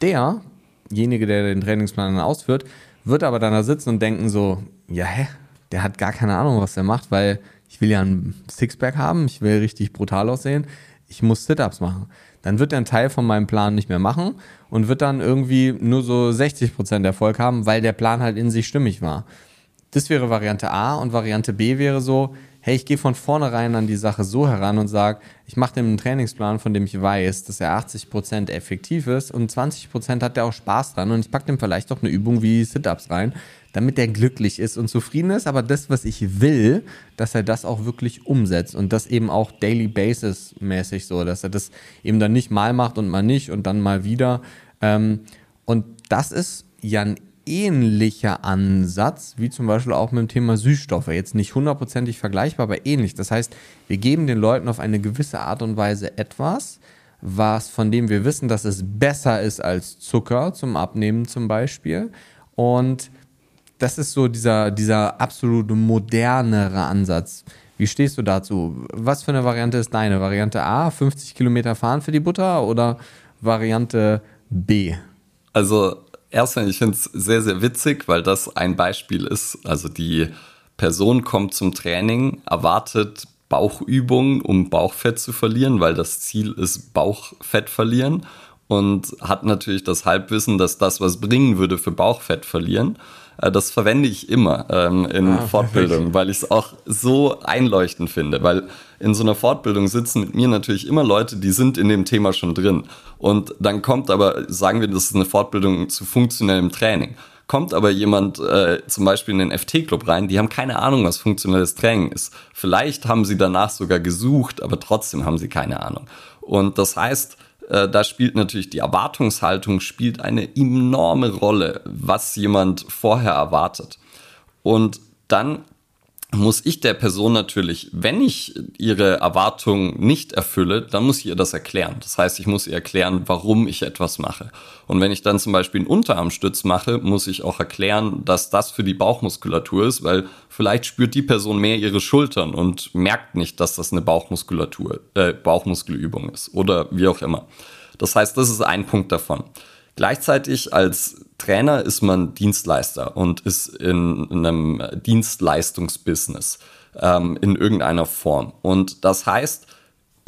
Derjenige, der den Trainingsplan dann ausführt, wird aber dann da sitzen und denken so, ja, hä, der hat gar keine Ahnung, was er macht, weil ich will ja ein Sixpack haben, ich will richtig brutal aussehen ich muss Sit-Ups machen. Dann wird er einen Teil von meinem Plan nicht mehr machen und wird dann irgendwie nur so 60% Erfolg haben, weil der Plan halt in sich stimmig war. Das wäre Variante A und Variante B wäre so, hey, ich gehe von vornherein an die Sache so heran und sage, ich mache dem einen Trainingsplan, von dem ich weiß, dass er 80% effektiv ist und 20% hat er auch Spaß dran und ich packe dem vielleicht auch eine Übung wie Sit-Ups rein, damit er glücklich ist und zufrieden ist, aber das, was ich will, dass er das auch wirklich umsetzt und das eben auch daily basis mäßig so, dass er das eben dann nicht mal macht und mal nicht und dann mal wieder. Ähm, und das ist ja ein ähnlicher Ansatz, wie zum Beispiel auch mit dem Thema Süßstoffe. Jetzt nicht hundertprozentig vergleichbar, aber ähnlich. Das heißt, wir geben den Leuten auf eine gewisse Art und Weise etwas, was von dem wir wissen, dass es besser ist als Zucker zum Abnehmen zum Beispiel. Und das ist so dieser, dieser absolut modernere Ansatz. Wie stehst du dazu? Was für eine Variante ist deine? Variante A, 50 Kilometer fahren für die Butter oder Variante B? Also erstmal, ich finde es sehr, sehr witzig, weil das ein Beispiel ist. Also die Person kommt zum Training, erwartet Bauchübungen, um Bauchfett zu verlieren, weil das Ziel ist Bauchfett verlieren und hat natürlich das Halbwissen, dass das was bringen würde für Bauchfett verlieren. Äh, das verwende ich immer ähm, in ah, Fortbildungen, weil ich es auch so einleuchtend finde. Weil in so einer Fortbildung sitzen mit mir natürlich immer Leute, die sind in dem Thema schon drin. Und dann kommt aber, sagen wir, das ist eine Fortbildung zu funktionellem Training. Kommt aber jemand äh, zum Beispiel in den FT-Club rein, die haben keine Ahnung, was funktionelles Training ist. Vielleicht haben sie danach sogar gesucht, aber trotzdem haben sie keine Ahnung. Und das heißt, äh, da spielt natürlich die Erwartungshaltung spielt eine enorme Rolle, was jemand vorher erwartet. Und dann muss ich der Person natürlich, wenn ich ihre Erwartungen nicht erfülle, dann muss ich ihr das erklären. Das heißt, ich muss ihr erklären, warum ich etwas mache. Und wenn ich dann zum Beispiel einen Unterarmstütz mache, muss ich auch erklären, dass das für die Bauchmuskulatur ist, weil vielleicht spürt die Person mehr ihre Schultern und merkt nicht, dass das eine Bauchmuskulatur, äh, Bauchmuskelübung ist oder wie auch immer. Das heißt, das ist ein Punkt davon. Gleichzeitig als Trainer ist man Dienstleister und ist in einem Dienstleistungsbusiness ähm, in irgendeiner Form. Und das heißt,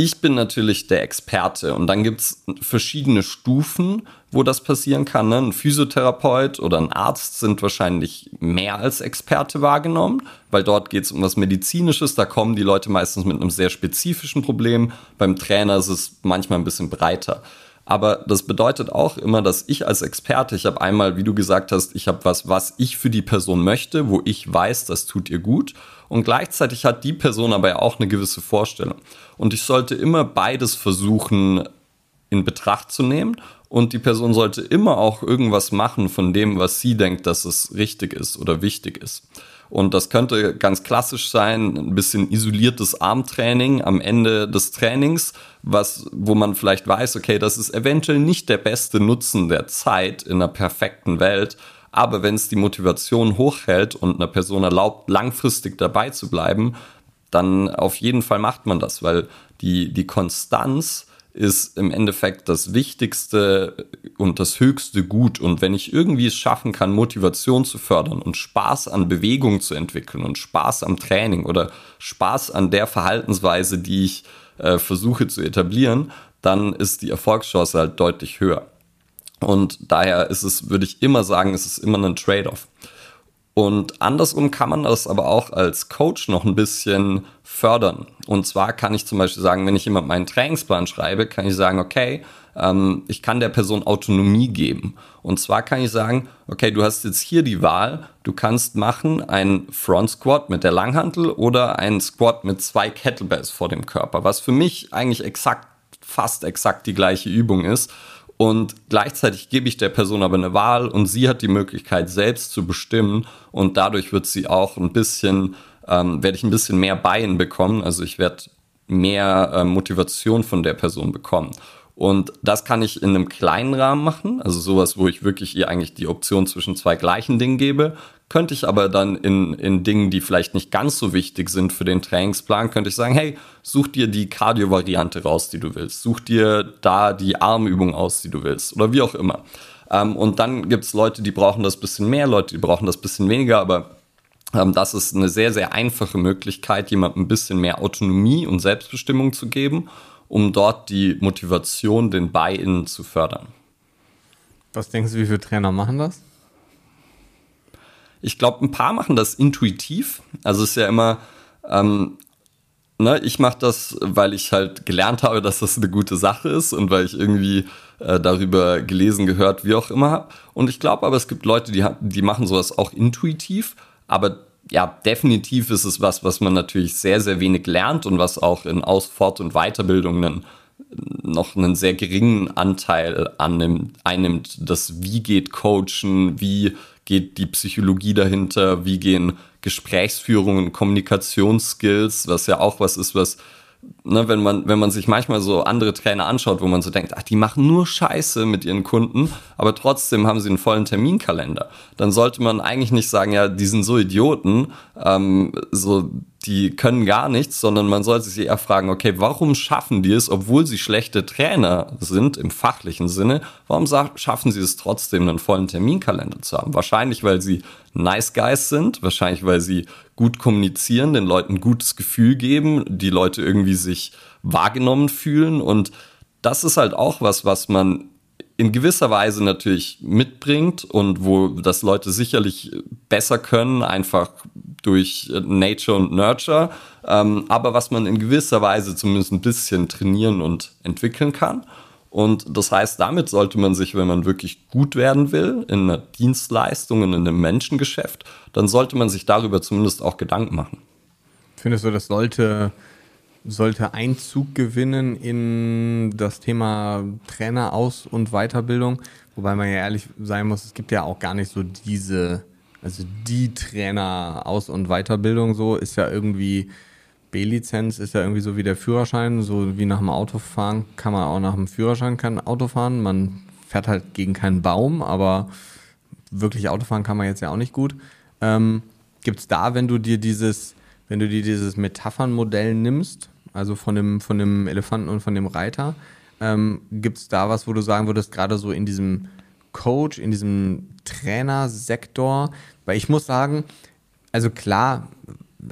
ich bin natürlich der Experte und dann gibt es verschiedene Stufen, wo das passieren kann. Ne? Ein Physiotherapeut oder ein Arzt sind wahrscheinlich mehr als Experte wahrgenommen, weil dort geht es um was Medizinisches. Da kommen die Leute meistens mit einem sehr spezifischen Problem. Beim Trainer ist es manchmal ein bisschen breiter. Aber das bedeutet auch immer, dass ich als Experte, ich habe einmal, wie du gesagt hast, ich habe was, was ich für die Person möchte, wo ich weiß, das tut ihr gut. Und gleichzeitig hat die Person aber ja auch eine gewisse Vorstellung. Und ich sollte immer beides versuchen in Betracht zu nehmen. Und die Person sollte immer auch irgendwas machen von dem, was sie denkt, dass es richtig ist oder wichtig ist. Und das könnte ganz klassisch sein, ein bisschen isoliertes Armtraining am Ende des Trainings, was, wo man vielleicht weiß, okay, das ist eventuell nicht der beste Nutzen der Zeit in einer perfekten Welt. Aber wenn es die Motivation hochhält und einer Person erlaubt, langfristig dabei zu bleiben, dann auf jeden Fall macht man das, weil die, die Konstanz ist im Endeffekt das wichtigste und das höchste Gut. Und wenn ich irgendwie es schaffen kann, Motivation zu fördern und Spaß an Bewegung zu entwickeln und Spaß am Training oder Spaß an der Verhaltensweise, die ich äh, versuche zu etablieren, dann ist die Erfolgschance halt deutlich höher. Und daher ist es, würde ich immer sagen, es ist immer ein Trade-off. Und andersrum kann man das aber auch als Coach noch ein bisschen fördern. Und zwar kann ich zum Beispiel sagen, wenn ich jemand meinen Trainingsplan schreibe, kann ich sagen, okay, ähm, ich kann der Person Autonomie geben. Und zwar kann ich sagen, okay, du hast jetzt hier die Wahl, du kannst machen einen Front Squat mit der Langhantel oder einen Squat mit zwei Kettlebells vor dem Körper, was für mich eigentlich exakt, fast exakt die gleiche Übung ist. Und gleichzeitig gebe ich der Person aber eine Wahl und sie hat die Möglichkeit, selbst zu bestimmen. Und dadurch wird sie auch ein bisschen, ähm, werde ich ein bisschen mehr Bein bekommen. Also ich werde mehr äh, Motivation von der Person bekommen. Und das kann ich in einem kleinen Rahmen machen, also sowas, wo ich wirklich ihr eigentlich die Option zwischen zwei gleichen Dingen gebe. Könnte ich aber dann in, in Dingen, die vielleicht nicht ganz so wichtig sind für den Trainingsplan, könnte ich sagen, hey, such dir die Cardio-Variante raus, die du willst. Such dir da die Armübung aus, die du willst. Oder wie auch immer. Ähm, und dann gibt's Leute, die brauchen das bisschen mehr, Leute, die brauchen das bisschen weniger, aber ähm, das ist eine sehr, sehr einfache Möglichkeit, jemandem ein bisschen mehr Autonomie und Selbstbestimmung zu geben um dort die Motivation, den Buy-in zu fördern. Was denkst du, wie viele Trainer machen das? Ich glaube, ein paar machen das intuitiv. Also es ist ja immer, ähm, ne, ich mache das, weil ich halt gelernt habe, dass das eine gute Sache ist und weil ich irgendwie äh, darüber gelesen, gehört, wie auch immer habe. Und ich glaube aber, es gibt Leute, die, die machen sowas auch intuitiv, aber ja, definitiv ist es was, was man natürlich sehr, sehr wenig lernt und was auch in Aus-, Fort- und Weiterbildungen noch einen sehr geringen Anteil annimmt, einnimmt, das wie geht Coachen, wie geht die Psychologie dahinter, wie gehen Gesprächsführungen, Kommunikationsskills, was ja auch was ist, was ne, wenn man, wenn man sich manchmal so andere Trainer anschaut, wo man so denkt, ach, die machen nur Scheiße mit ihren Kunden, aber trotzdem haben sie einen vollen Terminkalender, dann sollte man eigentlich nicht sagen, ja, die sind so Idioten, ähm, so die können gar nichts, sondern man sollte sich eher fragen, okay, warum schaffen die es, obwohl sie schlechte Trainer sind im fachlichen Sinne, warum schaffen sie es trotzdem, einen vollen Terminkalender zu haben? Wahrscheinlich, weil sie nice guys sind, wahrscheinlich, weil sie gut kommunizieren, den Leuten ein gutes Gefühl geben, die Leute irgendwie sich wahrgenommen fühlen und das ist halt auch was, was man in gewisser Weise natürlich mitbringt und wo das Leute sicherlich besser können, einfach durch Nature und Nurture, ähm, aber was man in gewisser Weise zumindest ein bisschen trainieren und entwickeln kann. Und das heißt, damit sollte man sich, wenn man wirklich gut werden will in einer Dienstleistung, in einem Menschengeschäft, dann sollte man sich darüber zumindest auch Gedanken machen. Findest du, das sollte sollte Einzug gewinnen in das Thema Trainer Aus- und Weiterbildung. Wobei man ja ehrlich sein muss, es gibt ja auch gar nicht so diese, also die Trainer Aus- und Weiterbildung so, ist ja irgendwie, B-Lizenz ist ja irgendwie so wie der Führerschein, so wie nach dem Autofahren kann man auch nach dem Führerschein kein Auto fahren. Man fährt halt gegen keinen Baum, aber wirklich Autofahren kann man jetzt ja auch nicht gut. Ähm, Gibt es da, wenn du dir dieses wenn du dir dieses Metaphernmodell nimmst, also von dem, von dem Elefanten und von dem Reiter, ähm, gibt es da was, wo du sagen würdest, gerade so in diesem Coach, in diesem Trainersektor, weil ich muss sagen, also klar,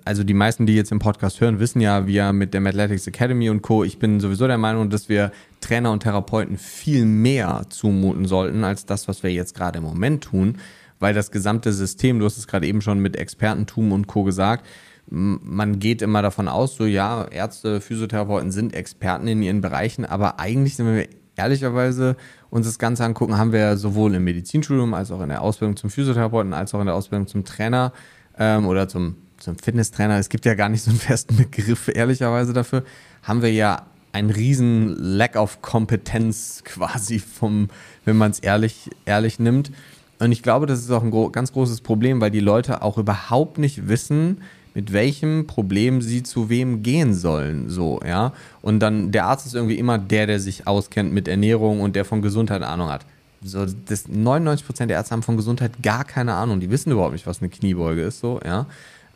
also die meisten, die jetzt im Podcast hören, wissen ja, wir mit der Athletics Academy und Co. Ich bin sowieso der Meinung, dass wir Trainer und Therapeuten viel mehr zumuten sollten als das, was wir jetzt gerade im Moment tun, weil das gesamte System, du hast es gerade eben schon mit Expertentum und Co. gesagt, man geht immer davon aus, so ja, Ärzte, Physiotherapeuten sind Experten in ihren Bereichen, aber eigentlich, wenn wir ehrlicherweise uns das Ganze angucken, haben wir sowohl im Medizinstudium als auch in der Ausbildung zum Physiotherapeuten, als auch in der Ausbildung zum Trainer ähm, oder zum, zum Fitnesstrainer, es gibt ja gar nicht so einen festen Begriff, ehrlicherweise dafür, haben wir ja einen riesen Lack of Kompetenz quasi vom, wenn man es ehrlich, ehrlich nimmt. Und ich glaube, das ist auch ein ganz großes Problem, weil die Leute auch überhaupt nicht wissen, mit welchem Problem sie zu wem gehen sollen, so, ja. Und dann der Arzt ist irgendwie immer der, der sich auskennt mit Ernährung und der von Gesundheit Ahnung hat. So, das 99% der Ärzte haben von Gesundheit gar keine Ahnung. Die wissen überhaupt nicht, was eine Kniebeuge ist, so, ja.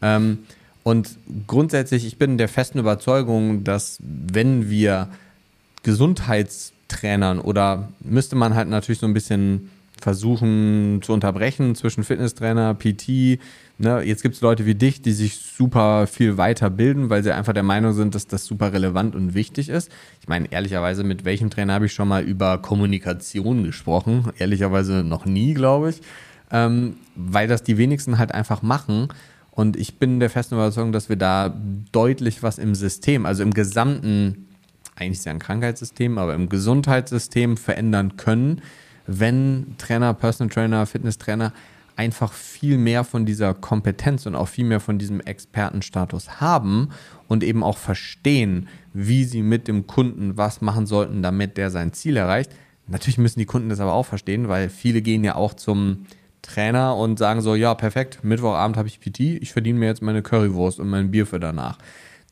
Ähm, und grundsätzlich, ich bin der festen Überzeugung, dass wenn wir Gesundheitstrainern oder müsste man halt natürlich so ein bisschen versuchen zu unterbrechen zwischen Fitnesstrainer, PT, Ne, jetzt gibt es Leute wie dich, die sich super viel weiterbilden, weil sie einfach der Meinung sind, dass das super relevant und wichtig ist. Ich meine, ehrlicherweise, mit welchem Trainer habe ich schon mal über Kommunikation gesprochen? Ehrlicherweise noch nie, glaube ich. Ähm, weil das die wenigsten halt einfach machen. Und ich bin der festen Überzeugung, dass wir da deutlich was im System, also im gesamten, eigentlich ja ein Krankheitssystem, aber im Gesundheitssystem verändern können, wenn Trainer, Personal Trainer, Fitnesstrainer einfach viel mehr von dieser Kompetenz und auch viel mehr von diesem Expertenstatus haben und eben auch verstehen, wie sie mit dem Kunden was machen sollten, damit der sein Ziel erreicht. Natürlich müssen die Kunden das aber auch verstehen, weil viele gehen ja auch zum Trainer und sagen so, ja, perfekt, Mittwochabend habe ich PT, ich verdiene mir jetzt meine Currywurst und mein Bier für danach.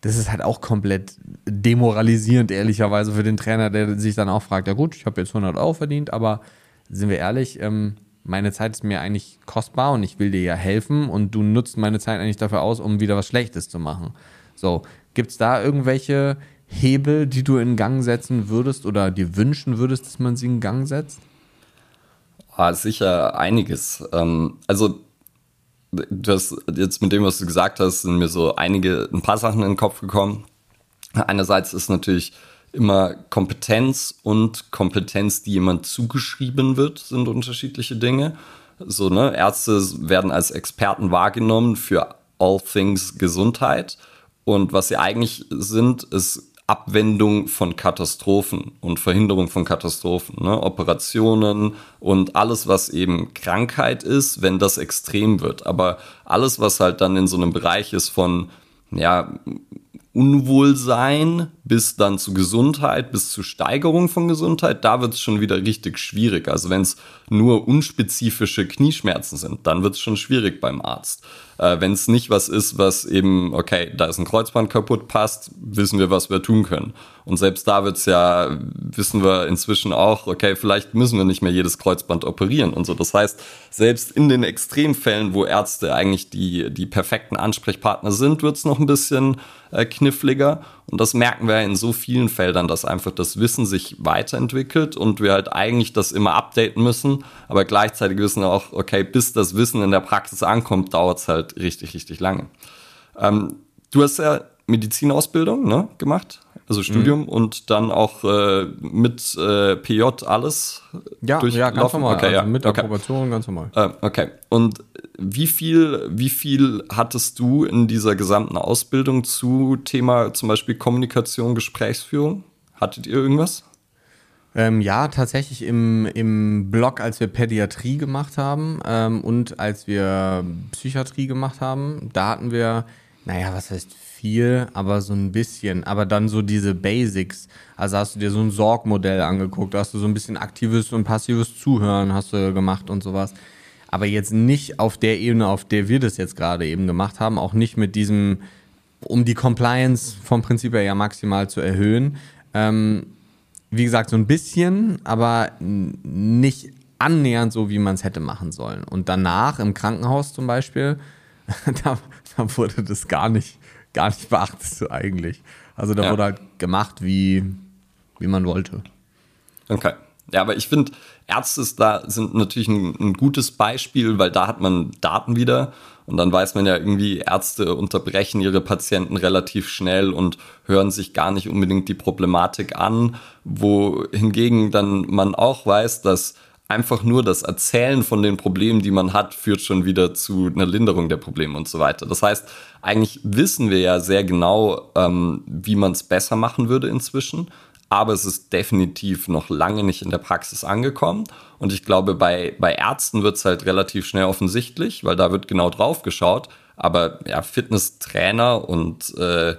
Das ist halt auch komplett demoralisierend, ehrlicherweise, für den Trainer, der sich dann auch fragt, ja gut, ich habe jetzt 100 Euro verdient, aber sind wir ehrlich, ähm, meine Zeit ist mir eigentlich kostbar und ich will dir ja helfen und du nutzt meine Zeit eigentlich dafür aus, um wieder was Schlechtes zu machen. So, gibt es da irgendwelche Hebel, die du in Gang setzen würdest oder dir wünschen würdest, dass man sie in Gang setzt? Ah, sicher einiges. Ähm, also hast jetzt mit dem, was du gesagt hast, sind mir so einige, ein paar Sachen in den Kopf gekommen. Einerseits ist natürlich immer Kompetenz und Kompetenz, die jemand zugeschrieben wird, sind unterschiedliche Dinge. So, ne, Ärzte werden als Experten wahrgenommen für all things Gesundheit. Und was sie eigentlich sind, ist Abwendung von Katastrophen und Verhinderung von Katastrophen, ne? Operationen und alles, was eben Krankheit ist, wenn das extrem wird. Aber alles, was halt dann in so einem Bereich ist von ja, Unwohlsein bis dann zu Gesundheit, bis zu Steigerung von Gesundheit, da wird es schon wieder richtig schwierig. Also wenn es nur unspezifische Knieschmerzen sind, dann wird es schon schwierig beim Arzt. Äh, wenn es nicht was ist, was eben, okay, da ist ein Kreuzband kaputt, passt, wissen wir, was wir tun können. Und selbst da wird's ja, wissen wir inzwischen auch, okay, vielleicht müssen wir nicht mehr jedes Kreuzband operieren und so. Das heißt, selbst in den Extremfällen, wo Ärzte eigentlich die, die perfekten Ansprechpartner sind, wird's noch ein bisschen äh, kniffliger. Und das merken wir in so vielen Feldern, dass einfach das Wissen sich weiterentwickelt und wir halt eigentlich das immer updaten müssen, aber gleichzeitig wissen wir auch, okay, bis das Wissen in der Praxis ankommt, dauert's halt richtig, richtig lange. Ähm, du hast ja Medizinausbildung ne, gemacht, also Studium mhm. und dann auch äh, mit äh, PJ alles ja, Ja, ganz normal. Okay, also ja. Mit okay. Approbation ganz normal. Äh, okay. Und wie viel, wie viel hattest du in dieser gesamten Ausbildung zu Thema zum Beispiel Kommunikation, Gesprächsführung? Hattet ihr irgendwas? Ähm, ja, tatsächlich im, im Blog, als wir Pädiatrie gemacht haben ähm, und als wir Psychiatrie gemacht haben, da hatten wir, naja, was heißt viel, aber so ein bisschen. Aber dann so diese Basics. Also hast du dir so ein Sorgmodell angeguckt, hast du so ein bisschen aktives und passives Zuhören hast du gemacht und sowas. Aber jetzt nicht auf der Ebene, auf der wir das jetzt gerade eben gemacht haben, auch nicht mit diesem, um die Compliance vom Prinzip her ja maximal zu erhöhen. Ähm, wie gesagt, so ein bisschen, aber nicht annähernd so, wie man es hätte machen sollen. Und danach im Krankenhaus zum Beispiel, da, da wurde das gar nicht gar nicht beachtet eigentlich. Also da ja. wurde halt gemacht, wie, wie man wollte. Okay. Ja, aber ich finde, Ärzte da sind natürlich ein, ein, gutes Beispiel, weil da hat man Daten wieder und dann weiß man ja irgendwie, Ärzte unterbrechen ihre Patienten relativ schnell und hören sich gar nicht unbedingt die Problematik an, wohingegen dann man auch weiß, dass einfach nur das Erzählen von den Problemen, die man hat, führt schon wieder zu einer Linderung der Probleme und so weiter. Das heißt, eigentlich wissen wir ja sehr genau, ähm, wie man es besser machen würde inzwischen, aber es ist definitiv noch lange nicht in der Praxis angekommen. Und ich glaube, bei, bei Ärzten wird es halt relativ schnell offensichtlich, weil da wird genau drauf geschaut. Aber ja, Fitnesstrainer und äh,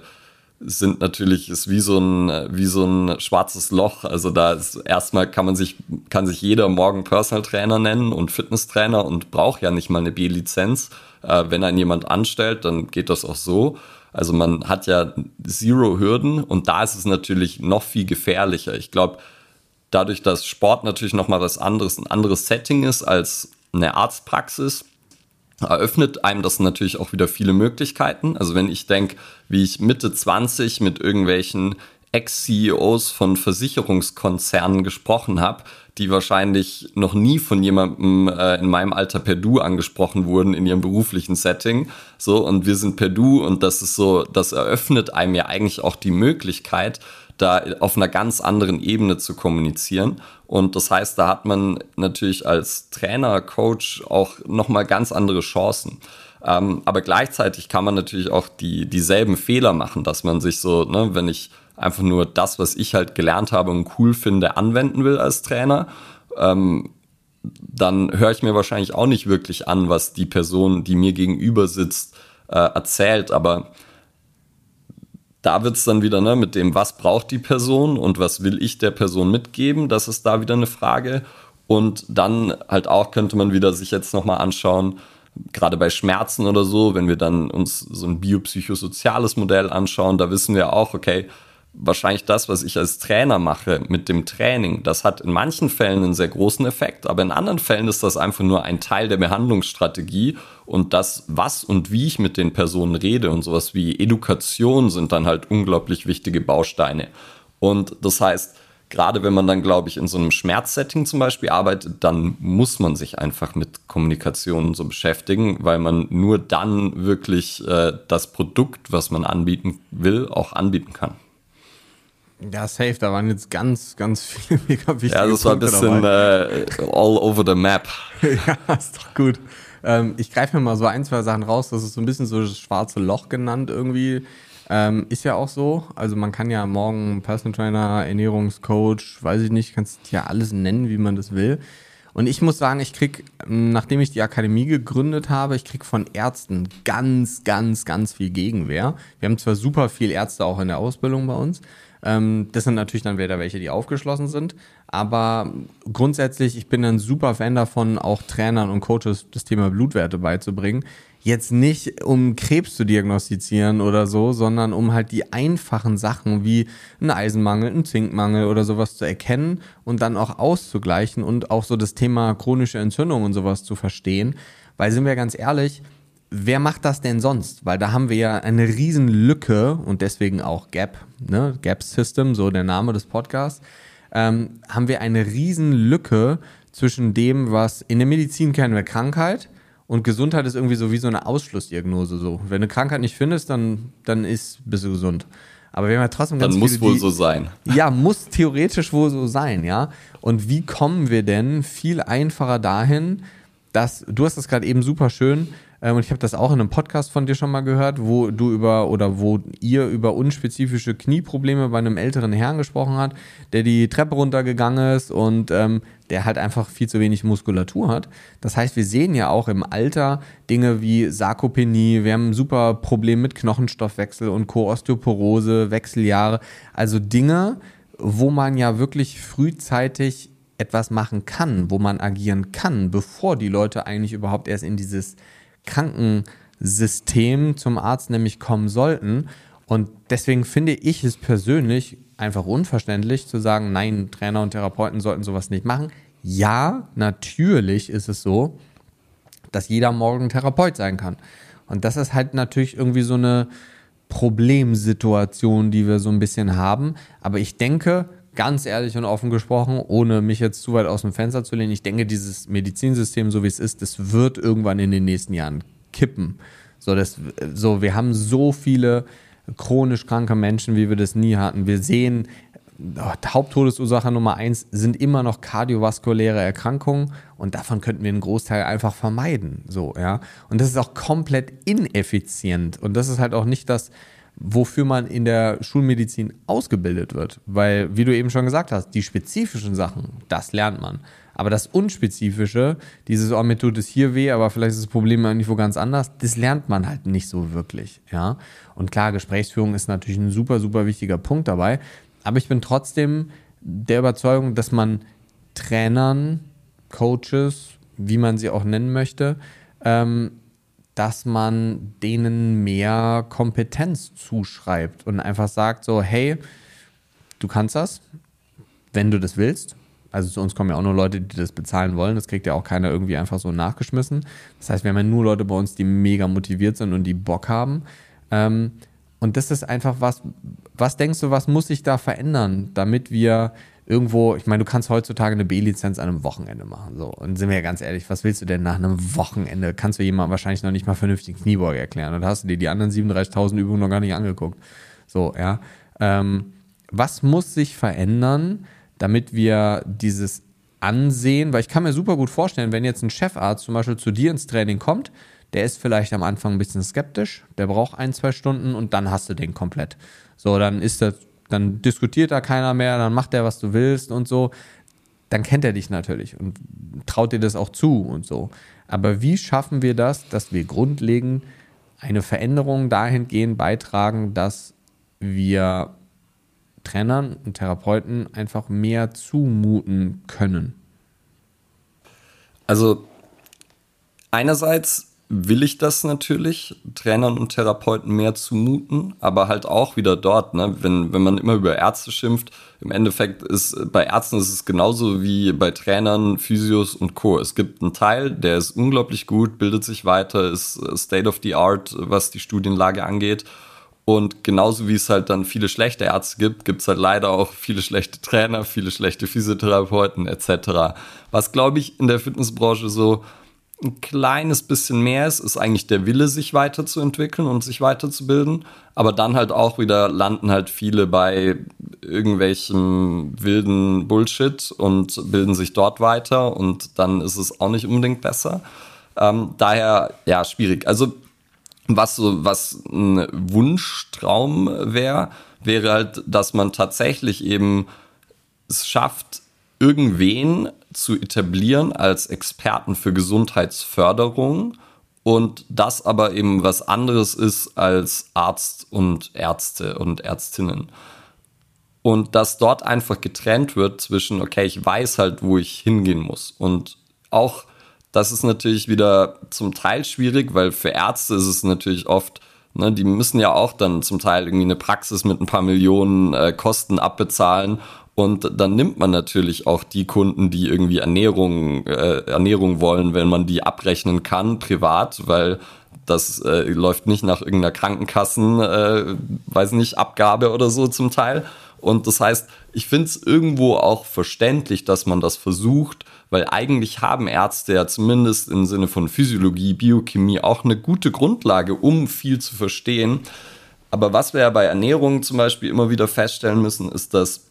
sind natürlich ist wie so ein wie so ein schwarzes Loch. Also da ist erstmal kann man sich kann sich jeder morgen Personal Trainer nennen und Fitnesstrainer und braucht ja nicht mal eine B-Lizenz. Äh, wenn einen jemand anstellt, dann geht das auch so. Also man hat ja zero Hürden und da ist es natürlich noch viel gefährlicher. Ich glaube, dadurch, dass Sport natürlich noch mal was anderes, ein anderes Setting ist als eine Arztpraxis, eröffnet einem das natürlich auch wieder viele Möglichkeiten. Also wenn ich denke, wie ich Mitte 20 mit irgendwelchen Ex-CEOs von Versicherungskonzernen gesprochen habe, die wahrscheinlich noch nie von jemandem äh, in meinem Alter per Du angesprochen wurden in ihrem beruflichen Setting. So, und wir sind per Du und das ist so, das eröffnet einem ja eigentlich auch die Möglichkeit, da auf einer ganz anderen Ebene zu kommunizieren. Und das heißt, da hat man natürlich als Trainer, Coach auch nochmal ganz andere Chancen. Ähm, aber gleichzeitig kann man natürlich auch die, dieselben Fehler machen, dass man sich so, ne, wenn ich einfach nur das, was ich halt gelernt habe und cool finde, anwenden will als Trainer, ähm, dann höre ich mir wahrscheinlich auch nicht wirklich an, was die Person, die mir gegenüber sitzt, äh, erzählt. Aber da wird es dann wieder ne, mit dem, was braucht die Person und was will ich der Person mitgeben, das ist da wieder eine Frage. Und dann halt auch könnte man wieder sich jetzt nochmal anschauen, gerade bei Schmerzen oder so, wenn wir dann uns so ein biopsychosoziales Modell anschauen, da wissen wir auch, okay, wahrscheinlich das, was ich als Trainer mache mit dem Training, das hat in manchen Fällen einen sehr großen Effekt, aber in anderen Fällen ist das einfach nur ein Teil der Behandlungsstrategie und das, was und wie ich mit den Personen rede und sowas wie Education sind dann halt unglaublich wichtige Bausteine. Und das heißt, gerade wenn man dann, glaube ich, in so einem Schmerzsetting zum Beispiel arbeitet, dann muss man sich einfach mit Kommunikation so beschäftigen, weil man nur dann wirklich äh, das Produkt, was man anbieten will, auch anbieten kann. Ja, safe, da waren jetzt ganz, ganz viele mega wichtige Ja, das war ein bisschen äh, all over the map. ja, ist doch gut. Ähm, ich greife mir mal so ein, zwei Sachen raus. Das ist so ein bisschen so das schwarze Loch genannt irgendwie. Ähm, ist ja auch so. Also man kann ja morgen Personal Trainer, Ernährungscoach, weiß ich nicht, kannst ja alles nennen, wie man das will. Und ich muss sagen, ich krieg, nachdem ich die Akademie gegründet habe, ich krieg von Ärzten ganz, ganz, ganz viel Gegenwehr. Wir haben zwar super viel Ärzte auch in der Ausbildung bei uns. Ähm, das sind natürlich dann wieder welche, die aufgeschlossen sind. Aber grundsätzlich, ich bin ein super Fan davon, auch Trainern und Coaches das Thema Blutwerte beizubringen. Jetzt nicht, um Krebs zu diagnostizieren oder so, sondern um halt die einfachen Sachen wie einen Eisenmangel, einen Zinkmangel oder sowas zu erkennen und dann auch auszugleichen und auch so das Thema chronische Entzündung und sowas zu verstehen. Weil sind wir ganz ehrlich, wer macht das denn sonst? Weil da haben wir ja eine riesen Lücke und deswegen auch Gap, ne? Gap System, so der Name des Podcasts, ähm, haben wir eine riesen Lücke zwischen dem, was in der Medizin kennen wir Krankheit und Gesundheit ist irgendwie so wie so eine Ausschlussdiagnose. So. Wenn du Krankheit nicht findest, dann, dann ist, bist du gesund. Aber wir haben ja trotzdem ganz Dann muss viele, wohl die, so sein. Ja, muss theoretisch wohl so sein, ja. Und wie kommen wir denn viel einfacher dahin, dass, du hast das gerade eben super schön ähm, und ich habe das auch in einem Podcast von dir schon mal gehört, wo du über oder wo ihr über unspezifische Knieprobleme bei einem älteren Herrn gesprochen hat, der die Treppe runtergegangen ist und ähm, der halt einfach viel zu wenig Muskulatur hat. Das heißt, wir sehen ja auch im Alter Dinge wie Sarkopenie, wir haben ein super Problem mit Knochenstoffwechsel und Co-Osteoporose, Wechseljahre, also Dinge, wo man ja wirklich frühzeitig etwas machen kann, wo man agieren kann, bevor die Leute eigentlich überhaupt erst in dieses Krankensystem zum Arzt nämlich kommen sollten. Und deswegen finde ich es persönlich einfach unverständlich zu sagen, nein, Trainer und Therapeuten sollten sowas nicht machen. Ja, natürlich ist es so, dass jeder morgen Therapeut sein kann. Und das ist halt natürlich irgendwie so eine Problemsituation, die wir so ein bisschen haben. Aber ich denke, ganz ehrlich und offen gesprochen, ohne mich jetzt zu weit aus dem Fenster zu lehnen, ich denke, dieses Medizinsystem, so wie es ist, das wird irgendwann in den nächsten Jahren kippen. So, das, so, wir haben so viele chronisch kranke Menschen, wie wir das nie hatten. Wir sehen, oh, Haupttodesursache Nummer eins sind immer noch kardiovaskuläre Erkrankungen und davon könnten wir einen Großteil einfach vermeiden. So, ja. Und das ist auch komplett ineffizient. Und das ist halt auch nicht das, wofür man in der Schulmedizin ausgebildet wird. Weil, wie du eben schon gesagt hast, die spezifischen Sachen, das lernt man. Aber das Unspezifische, dieses, oh, mir tut es hier weh, aber vielleicht ist das Problem irgendwo ganz anders, das lernt man halt nicht so wirklich, ja. Und klar, Gesprächsführung ist natürlich ein super, super wichtiger Punkt dabei. Aber ich bin trotzdem der Überzeugung, dass man Trainern, Coaches, wie man sie auch nennen möchte, ähm, dass man denen mehr Kompetenz zuschreibt und einfach sagt so, hey, du kannst das, wenn du das willst. Also zu uns kommen ja auch nur Leute, die das bezahlen wollen. Das kriegt ja auch keiner irgendwie einfach so nachgeschmissen. Das heißt, wir haben ja nur Leute bei uns, die mega motiviert sind und die Bock haben. Ähm, und das ist einfach was, was denkst du, was muss sich da verändern, damit wir irgendwo, ich meine, du kannst heutzutage eine B-Lizenz an einem Wochenende machen. So. Und sind wir ja ganz ehrlich, was willst du denn nach einem Wochenende? Kannst du jemandem wahrscheinlich noch nicht mal vernünftig Kniebeuge erklären. Und hast du dir die anderen 37.000 Übungen noch gar nicht angeguckt. So, ja. Ähm, was muss sich verändern, damit wir dieses Ansehen, weil ich kann mir super gut vorstellen, wenn jetzt ein Chefarzt zum Beispiel zu dir ins Training kommt, der ist vielleicht am Anfang ein bisschen skeptisch, der braucht ein, zwei Stunden und dann hast du den komplett. So, dann ist das dann diskutiert da keiner mehr, dann macht er, was du willst und so. Dann kennt er dich natürlich und traut dir das auch zu und so. Aber wie schaffen wir das, dass wir grundlegend eine Veränderung dahingehend beitragen, dass wir Trainern und Therapeuten einfach mehr zumuten können? Also einerseits will ich das natürlich, Trainern und Therapeuten mehr zumuten, aber halt auch wieder dort, ne? wenn, wenn man immer über Ärzte schimpft, im Endeffekt ist bei Ärzten ist es genauso wie bei Trainern, Physios und Co. Es gibt einen Teil, der ist unglaublich gut, bildet sich weiter, ist State of the Art, was die Studienlage angeht. Und genauso wie es halt dann viele schlechte Ärzte gibt, gibt es halt leider auch viele schlechte Trainer, viele schlechte Physiotherapeuten etc. Was glaube ich in der Fitnessbranche so ein kleines bisschen mehr ist, ist eigentlich der Wille, sich weiterzuentwickeln und sich weiterzubilden. Aber dann halt auch wieder landen halt viele bei irgendwelchem wilden Bullshit und bilden sich dort weiter und dann ist es auch nicht unbedingt besser. Ähm, daher, ja, schwierig. Also, was so, was ein Wunschtraum wäre, wäre halt, dass man tatsächlich eben es schafft, irgendwen zu etablieren als Experten für Gesundheitsförderung und das aber eben was anderes ist als Arzt und Ärzte und Ärztinnen. Und dass dort einfach getrennt wird zwischen, okay, ich weiß halt, wo ich hingehen muss. Und auch das ist natürlich wieder zum Teil schwierig, weil für Ärzte ist es natürlich oft, ne, die müssen ja auch dann zum Teil irgendwie eine Praxis mit ein paar Millionen äh, Kosten abbezahlen und dann nimmt man natürlich auch die Kunden, die irgendwie Ernährung, äh, Ernährung wollen, wenn man die abrechnen kann, privat, weil das äh, läuft nicht nach irgendeiner Krankenkassen, äh, weiß nicht, Abgabe oder so zum Teil. Und das heißt, ich finde es irgendwo auch verständlich, dass man das versucht, weil eigentlich haben Ärzte ja zumindest im Sinne von Physiologie, Biochemie auch eine gute Grundlage, um viel zu verstehen. Aber was wir ja bei Ernährung zum Beispiel immer wieder feststellen müssen, ist, dass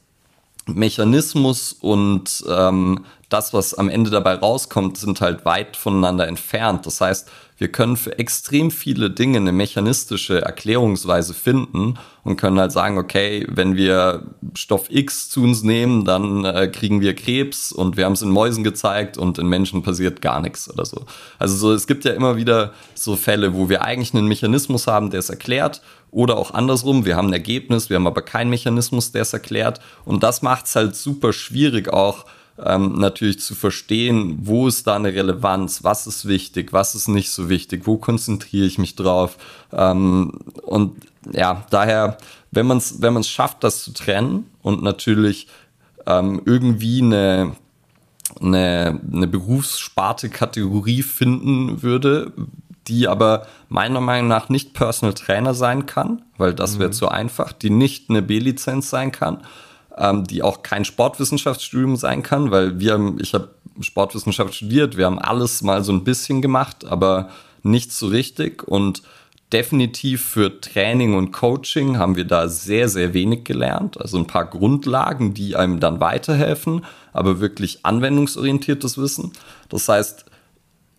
Mechanismus und ähm, das, was am Ende dabei rauskommt, sind halt weit voneinander entfernt. Das heißt, wir können für extrem viele Dinge eine mechanistische Erklärungsweise finden und können halt sagen, okay, wenn wir Stoff X zu uns nehmen, dann äh, kriegen wir Krebs und wir haben es in Mäusen gezeigt und in Menschen passiert gar nichts oder so. Also so, es gibt ja immer wieder so Fälle, wo wir eigentlich einen Mechanismus haben, der es erklärt oder auch andersrum, wir haben ein Ergebnis, wir haben aber keinen Mechanismus, der es erklärt und das macht es halt super schwierig auch, ähm, natürlich zu verstehen, wo ist da eine Relevanz, was ist wichtig, was ist nicht so wichtig, wo konzentriere ich mich drauf. Ähm, und ja, daher, wenn man es wenn man's schafft, das zu trennen und natürlich ähm, irgendwie eine, eine, eine Berufssparte-Kategorie finden würde, die aber meiner Meinung nach nicht Personal Trainer sein kann, weil das wäre mhm. zu einfach, die nicht eine B-Lizenz sein kann, ähm, die auch kein Sportwissenschaftsstudium sein kann, weil wir ich habe Sportwissenschaft studiert, wir haben alles mal so ein bisschen gemacht, aber nicht so richtig und definitiv für Training und Coaching haben wir da sehr, sehr wenig gelernt. Also ein paar Grundlagen, die einem dann weiterhelfen, aber wirklich anwendungsorientiertes Wissen. Das heißt,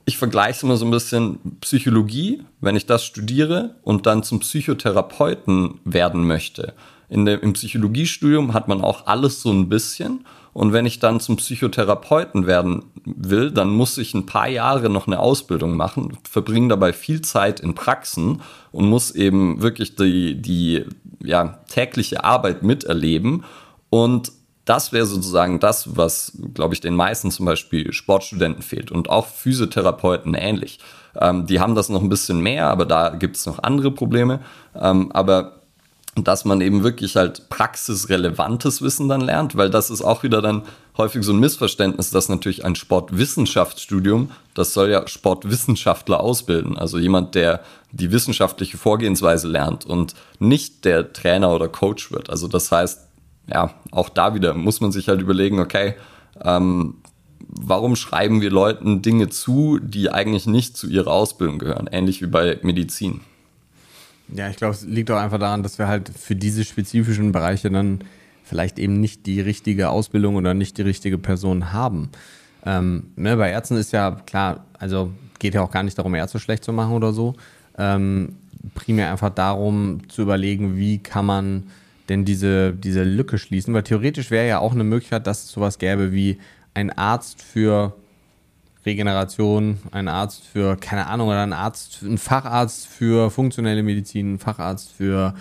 ich vergleiche es immer so ein bisschen Psychologie, wenn ich das studiere und dann zum Psychotherapeuten werden möchte in der, im Psychologiestudium hat man auch alles so ein bisschen. Und wenn ich dann zum Psychotherapeuten werden will, dann muss ich ein paar Jahre noch eine Ausbildung machen, verbringe dabei viel Zeit in Praxen und muss eben wirklich die, die ja, tägliche Arbeit miterleben. Und das wäre sozusagen das, was, glaube ich, den meisten zum Beispiel Sportstudenten fehlt und auch Physiotherapeuten ähnlich. Ähm, die haben das noch ein bisschen mehr, aber da gibt es noch andere Probleme. Ähm, aber dass man eben wirklich halt praxisrelevantes Wissen dann lernt, weil das ist auch wieder dann häufig so ein Missverständnis, dass natürlich ein Sportwissenschaftsstudium, das soll ja Sportwissenschaftler ausbilden, also jemand, der die wissenschaftliche Vorgehensweise lernt und nicht der Trainer oder Coach wird. Also das heißt, ja, auch da wieder muss man sich halt überlegen, okay, ähm, warum schreiben wir Leuten Dinge zu, die eigentlich nicht zu ihrer Ausbildung gehören, ähnlich wie bei Medizin. Ja, ich glaube, es liegt auch einfach daran, dass wir halt für diese spezifischen Bereiche dann vielleicht eben nicht die richtige Ausbildung oder nicht die richtige Person haben. Ähm, ne, bei Ärzten ist ja klar, also geht ja auch gar nicht darum, Ärzte schlecht zu machen oder so. Ähm, primär einfach darum zu überlegen, wie kann man denn diese, diese Lücke schließen, weil theoretisch wäre ja auch eine Möglichkeit, dass es sowas gäbe wie ein Arzt für Regeneration, ein Arzt für, keine Ahnung, oder ein Arzt, ein Facharzt für funktionelle Medizin, ein Facharzt für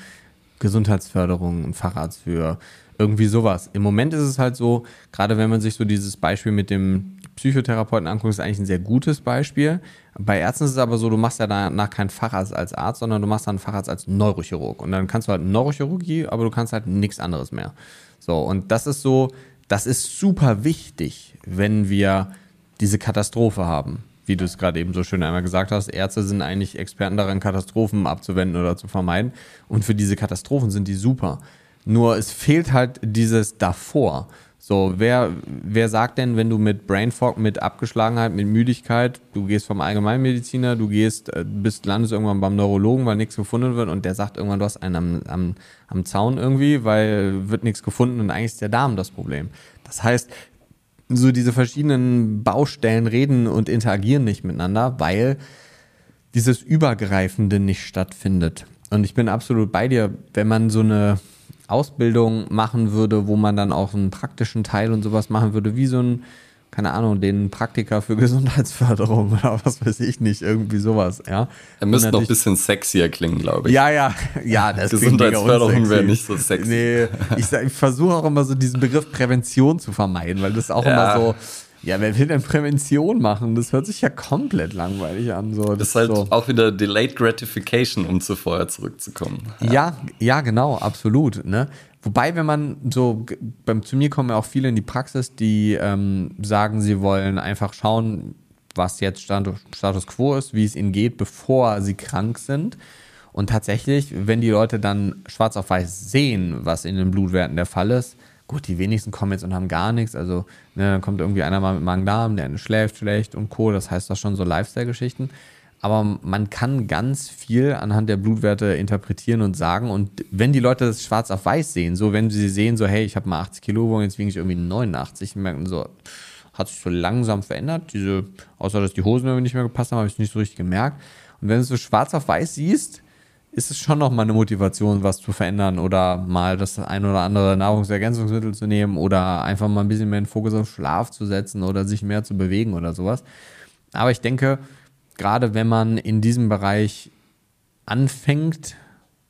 Gesundheitsförderung, ein Facharzt für irgendwie sowas. Im Moment ist es halt so, gerade wenn man sich so dieses Beispiel mit dem Psychotherapeuten anguckt, ist eigentlich ein sehr gutes Beispiel. Bei Ärzten ist es aber so, du machst ja danach keinen Facharzt als Arzt, sondern du machst dann einen Facharzt als Neurochirurg. Und dann kannst du halt Neurochirurgie, aber du kannst halt nichts anderes mehr. So, und das ist so, das ist super wichtig, wenn wir diese Katastrophe haben. Wie du es gerade eben so schön einmal gesagt hast, Ärzte sind eigentlich Experten daran, Katastrophen abzuwenden oder zu vermeiden. Und für diese Katastrophen sind die super. Nur es fehlt halt dieses davor. So, wer, wer sagt denn, wenn du mit Brain Fog, mit Abgeschlagenheit, mit Müdigkeit, du gehst vom Allgemeinmediziner, du gehst, äh, bist, landest irgendwann beim Neurologen, weil nichts gefunden wird und der sagt irgendwann, du hast einen am, am, am Zaun irgendwie, weil wird nichts gefunden und eigentlich ist der Darm das Problem. Das heißt, so diese verschiedenen Baustellen reden und interagieren nicht miteinander, weil dieses Übergreifende nicht stattfindet. Und ich bin absolut bei dir, wenn man so eine, Ausbildung machen würde, wo man dann auch einen praktischen Teil und sowas machen würde, wie so ein, keine Ahnung, den Praktiker für Gesundheitsförderung oder was weiß ich nicht, irgendwie sowas, ja. Er müsste noch ein bisschen sexier klingen, glaube ich. Ja, ja, ja, das Gesundheitsförderung wäre nicht so sexy. Nee, ich, ich versuche auch immer so diesen Begriff Prävention zu vermeiden, weil das auch ja. immer so, ja, wer will denn Prävention machen? Das hört sich ja komplett langweilig an. So. Das, das ist halt so. auch wieder Delayed Gratification, um zu vorher zurückzukommen. Ja, ja, ja genau, absolut. Ne? Wobei, wenn man so, beim, zu mir kommen ja auch viele in die Praxis, die ähm, sagen, sie wollen einfach schauen, was jetzt Status quo ist, wie es ihnen geht, bevor sie krank sind. Und tatsächlich, wenn die Leute dann schwarz auf weiß sehen, was in den Blutwerten der Fall ist, Gut, die wenigsten kommen jetzt und haben gar nichts. Also, ne, dann kommt irgendwie einer mal mit Magen-Darm, der schläft schlecht und Co. Das heißt das schon so Lifestyle-Geschichten. Aber man kann ganz viel anhand der Blutwerte interpretieren und sagen. Und wenn die Leute das schwarz auf weiß sehen, so wenn sie sehen, so, hey, ich habe mal 80 Kilo gewogen, jetzt wiege ich irgendwie 89, merken so, hat sich so langsam verändert. Diese, außer dass die Hosen irgendwie nicht mehr gepasst haben, habe ich es nicht so richtig gemerkt. Und wenn du es so schwarz auf weiß siehst, ist es schon noch mal eine Motivation, was zu verändern oder mal das ein oder andere Nahrungsergänzungsmittel zu nehmen oder einfach mal ein bisschen mehr den Fokus auf Schlaf zu setzen oder sich mehr zu bewegen oder sowas. Aber ich denke, gerade wenn man in diesem Bereich anfängt,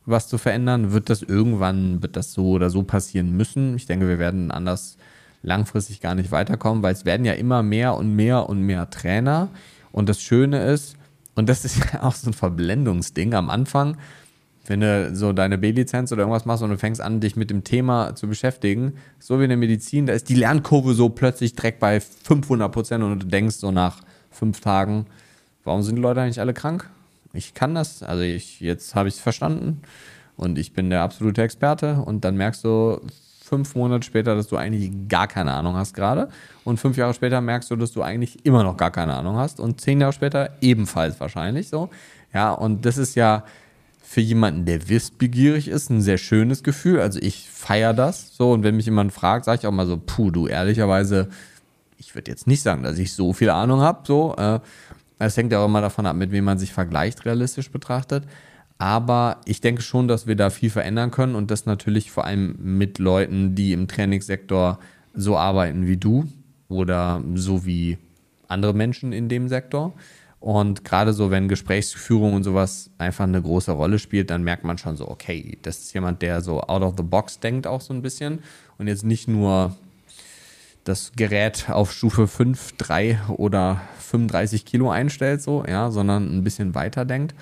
was zu verändern, wird das irgendwann, wird das so oder so passieren müssen. Ich denke, wir werden anders langfristig gar nicht weiterkommen, weil es werden ja immer mehr und mehr und mehr Trainer. Und das Schöne ist, und das ist ja auch so ein Verblendungsding am Anfang. Wenn du so deine B-Lizenz oder irgendwas machst und du fängst an, dich mit dem Thema zu beschäftigen, so wie in der Medizin, da ist die Lernkurve so plötzlich direkt bei 500 Prozent und du denkst so nach fünf Tagen, warum sind die Leute eigentlich alle krank? Ich kann das, also ich, jetzt habe ich es verstanden und ich bin der absolute Experte und dann merkst du fünf Monate später, dass du eigentlich gar keine Ahnung hast gerade. Und fünf Jahre später merkst du, dass du eigentlich immer noch gar keine Ahnung hast. Und zehn Jahre später ebenfalls wahrscheinlich so. Ja, und das ist ja für jemanden, der wissbegierig ist, ein sehr schönes Gefühl. Also ich feiere das so. Und wenn mich jemand fragt, sage ich auch mal so, puh, du ehrlicherweise, ich würde jetzt nicht sagen, dass ich so viel Ahnung habe. So, äh, es hängt ja auch immer davon ab, mit wem man sich vergleicht, realistisch betrachtet. Aber ich denke schon, dass wir da viel verändern können und das natürlich vor allem mit Leuten, die im Trainingssektor so arbeiten wie du oder so wie andere Menschen in dem Sektor. Und gerade so, wenn Gesprächsführung und sowas einfach eine große Rolle spielt, dann merkt man schon so, okay, das ist jemand, der so out of the box denkt auch so ein bisschen und jetzt nicht nur das Gerät auf Stufe 5, 3 oder 35 Kilo einstellt, so, ja, sondern ein bisschen weiter denkt.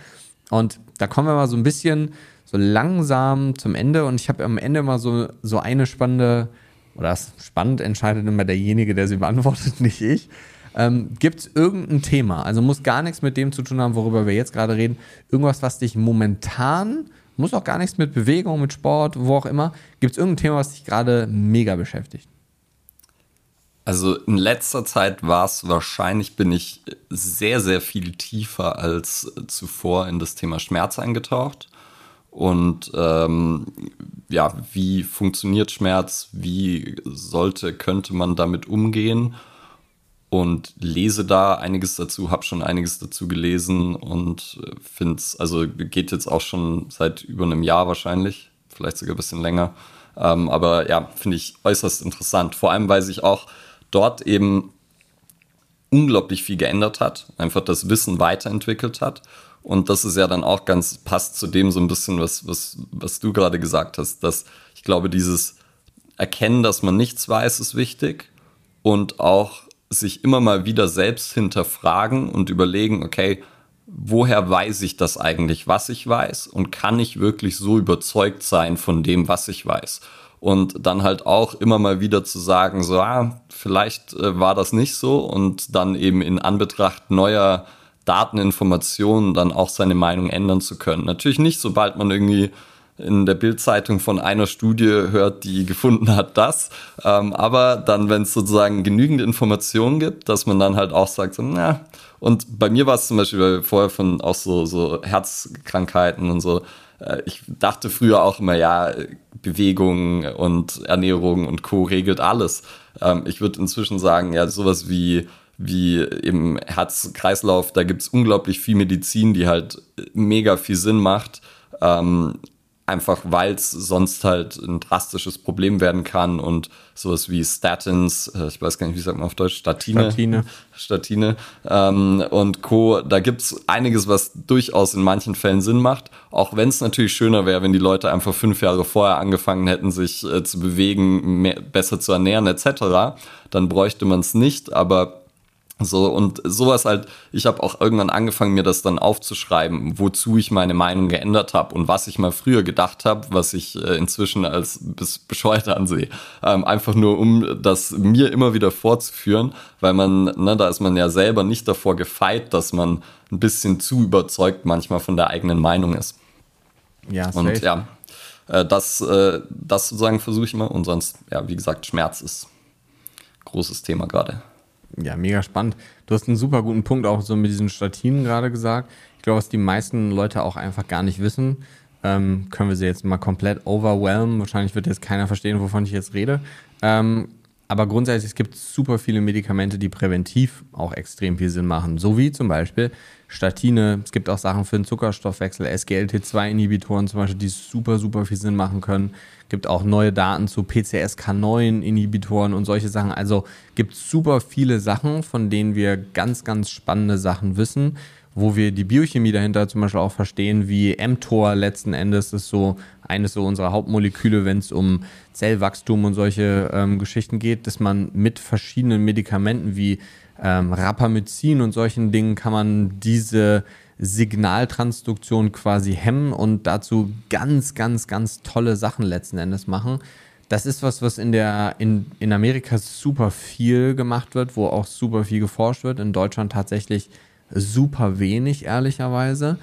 Und da kommen wir mal so ein bisschen so langsam zum Ende und ich habe am Ende mal so, so eine spannende, oder das spannend entscheidet immer derjenige, der sie beantwortet, nicht ich. Ähm, Gibt es irgendein Thema, also muss gar nichts mit dem zu tun haben, worüber wir jetzt gerade reden, irgendwas, was dich momentan, muss auch gar nichts mit Bewegung, mit Sport, wo auch immer, gibt es irgendein Thema, was dich gerade mega beschäftigt? Also in letzter Zeit war es wahrscheinlich, bin ich sehr, sehr viel tiefer als zuvor in das Thema Schmerz eingetaucht. Und ähm, ja, wie funktioniert Schmerz? Wie sollte, könnte man damit umgehen? Und lese da einiges dazu, habe schon einiges dazu gelesen und finde es, also geht jetzt auch schon seit über einem Jahr wahrscheinlich, vielleicht sogar ein bisschen länger. Ähm, aber ja, finde ich äußerst interessant. Vor allem, weil sich auch dort eben unglaublich viel geändert hat, einfach das Wissen weiterentwickelt hat. Und das ist ja dann auch ganz, passt zu dem so ein bisschen, was, was, was du gerade gesagt hast, dass ich glaube, dieses Erkennen, dass man nichts weiß, ist wichtig und auch sich immer mal wieder selbst hinterfragen und überlegen, okay, woher weiß ich das eigentlich, was ich weiß und kann ich wirklich so überzeugt sein von dem, was ich weiß? Und dann halt auch immer mal wieder zu sagen, so, ah, vielleicht äh, war das nicht so und dann eben in Anbetracht neuer Dateninformationen dann auch seine Meinung ändern zu können. Natürlich nicht, sobald man irgendwie in der Bildzeitung von einer Studie hört, die gefunden hat das, ähm, aber dann, wenn es sozusagen genügend Informationen gibt, dass man dann halt auch sagt, so, na, und bei mir war es zum Beispiel vorher von auch so, so Herzkrankheiten und so, ich dachte früher auch immer, ja, Bewegung und Ernährung und Co. regelt alles. Ähm, ich würde inzwischen sagen, ja, sowas wie wie im Herz-Kreislauf, da gibt es unglaublich viel Medizin, die halt mega viel Sinn macht. Ähm, einfach weil es sonst halt ein drastisches Problem werden kann und sowas wie Statins, äh, ich weiß gar nicht, wie sagt man auf Deutsch, Statine. Statine. Statine ähm, und Co. Da gibt's einiges, was durchaus in manchen Fällen Sinn macht, auch wenn es natürlich schöner wäre, wenn die Leute einfach fünf Jahre vorher angefangen hätten, sich äh, zu bewegen, mehr, besser zu ernähren etc. Dann bräuchte man es nicht, aber so, und sowas halt, ich habe auch irgendwann angefangen, mir das dann aufzuschreiben, wozu ich meine Meinung geändert habe und was ich mal früher gedacht habe, was ich äh, inzwischen als bescheuert ansehe. Ähm, einfach nur, um das mir immer wieder vorzuführen, weil man, ne, da ist man ja selber nicht davor gefeit, dass man ein bisschen zu überzeugt manchmal von der eigenen Meinung ist. Ja, safe. Und ja, äh, das, äh, das sozusagen versuche ich immer und sonst, ja, wie gesagt, Schmerz ist großes Thema gerade. Ja, mega spannend. Du hast einen super guten Punkt auch so mit diesen Statinen gerade gesagt. Ich glaube, was die meisten Leute auch einfach gar nicht wissen, ähm, können wir sie jetzt mal komplett overwhelmen. Wahrscheinlich wird jetzt keiner verstehen, wovon ich jetzt rede. Ähm, aber grundsätzlich, es gibt super viele Medikamente, die präventiv auch extrem viel Sinn machen. So wie zum Beispiel Statine. Es gibt auch Sachen für den Zuckerstoffwechsel, SGLT2-Inhibitoren zum Beispiel, die super, super viel Sinn machen können. Gibt auch neue Daten zu PCSK9-Inhibitoren und solche Sachen. Also gibt super viele Sachen, von denen wir ganz, ganz spannende Sachen wissen wo wir die Biochemie dahinter zum Beispiel auch verstehen, wie mTOR letzten Endes ist so eines so unserer Hauptmoleküle, wenn es um Zellwachstum und solche ähm, Geschichten geht, dass man mit verschiedenen Medikamenten wie ähm, Rapamycin und solchen Dingen kann man diese Signaltransduktion quasi hemmen und dazu ganz, ganz, ganz tolle Sachen letzten Endes machen. Das ist was, was in der in, in Amerika super viel gemacht wird, wo auch super viel geforscht wird. In Deutschland tatsächlich super wenig, ehrlicherweise.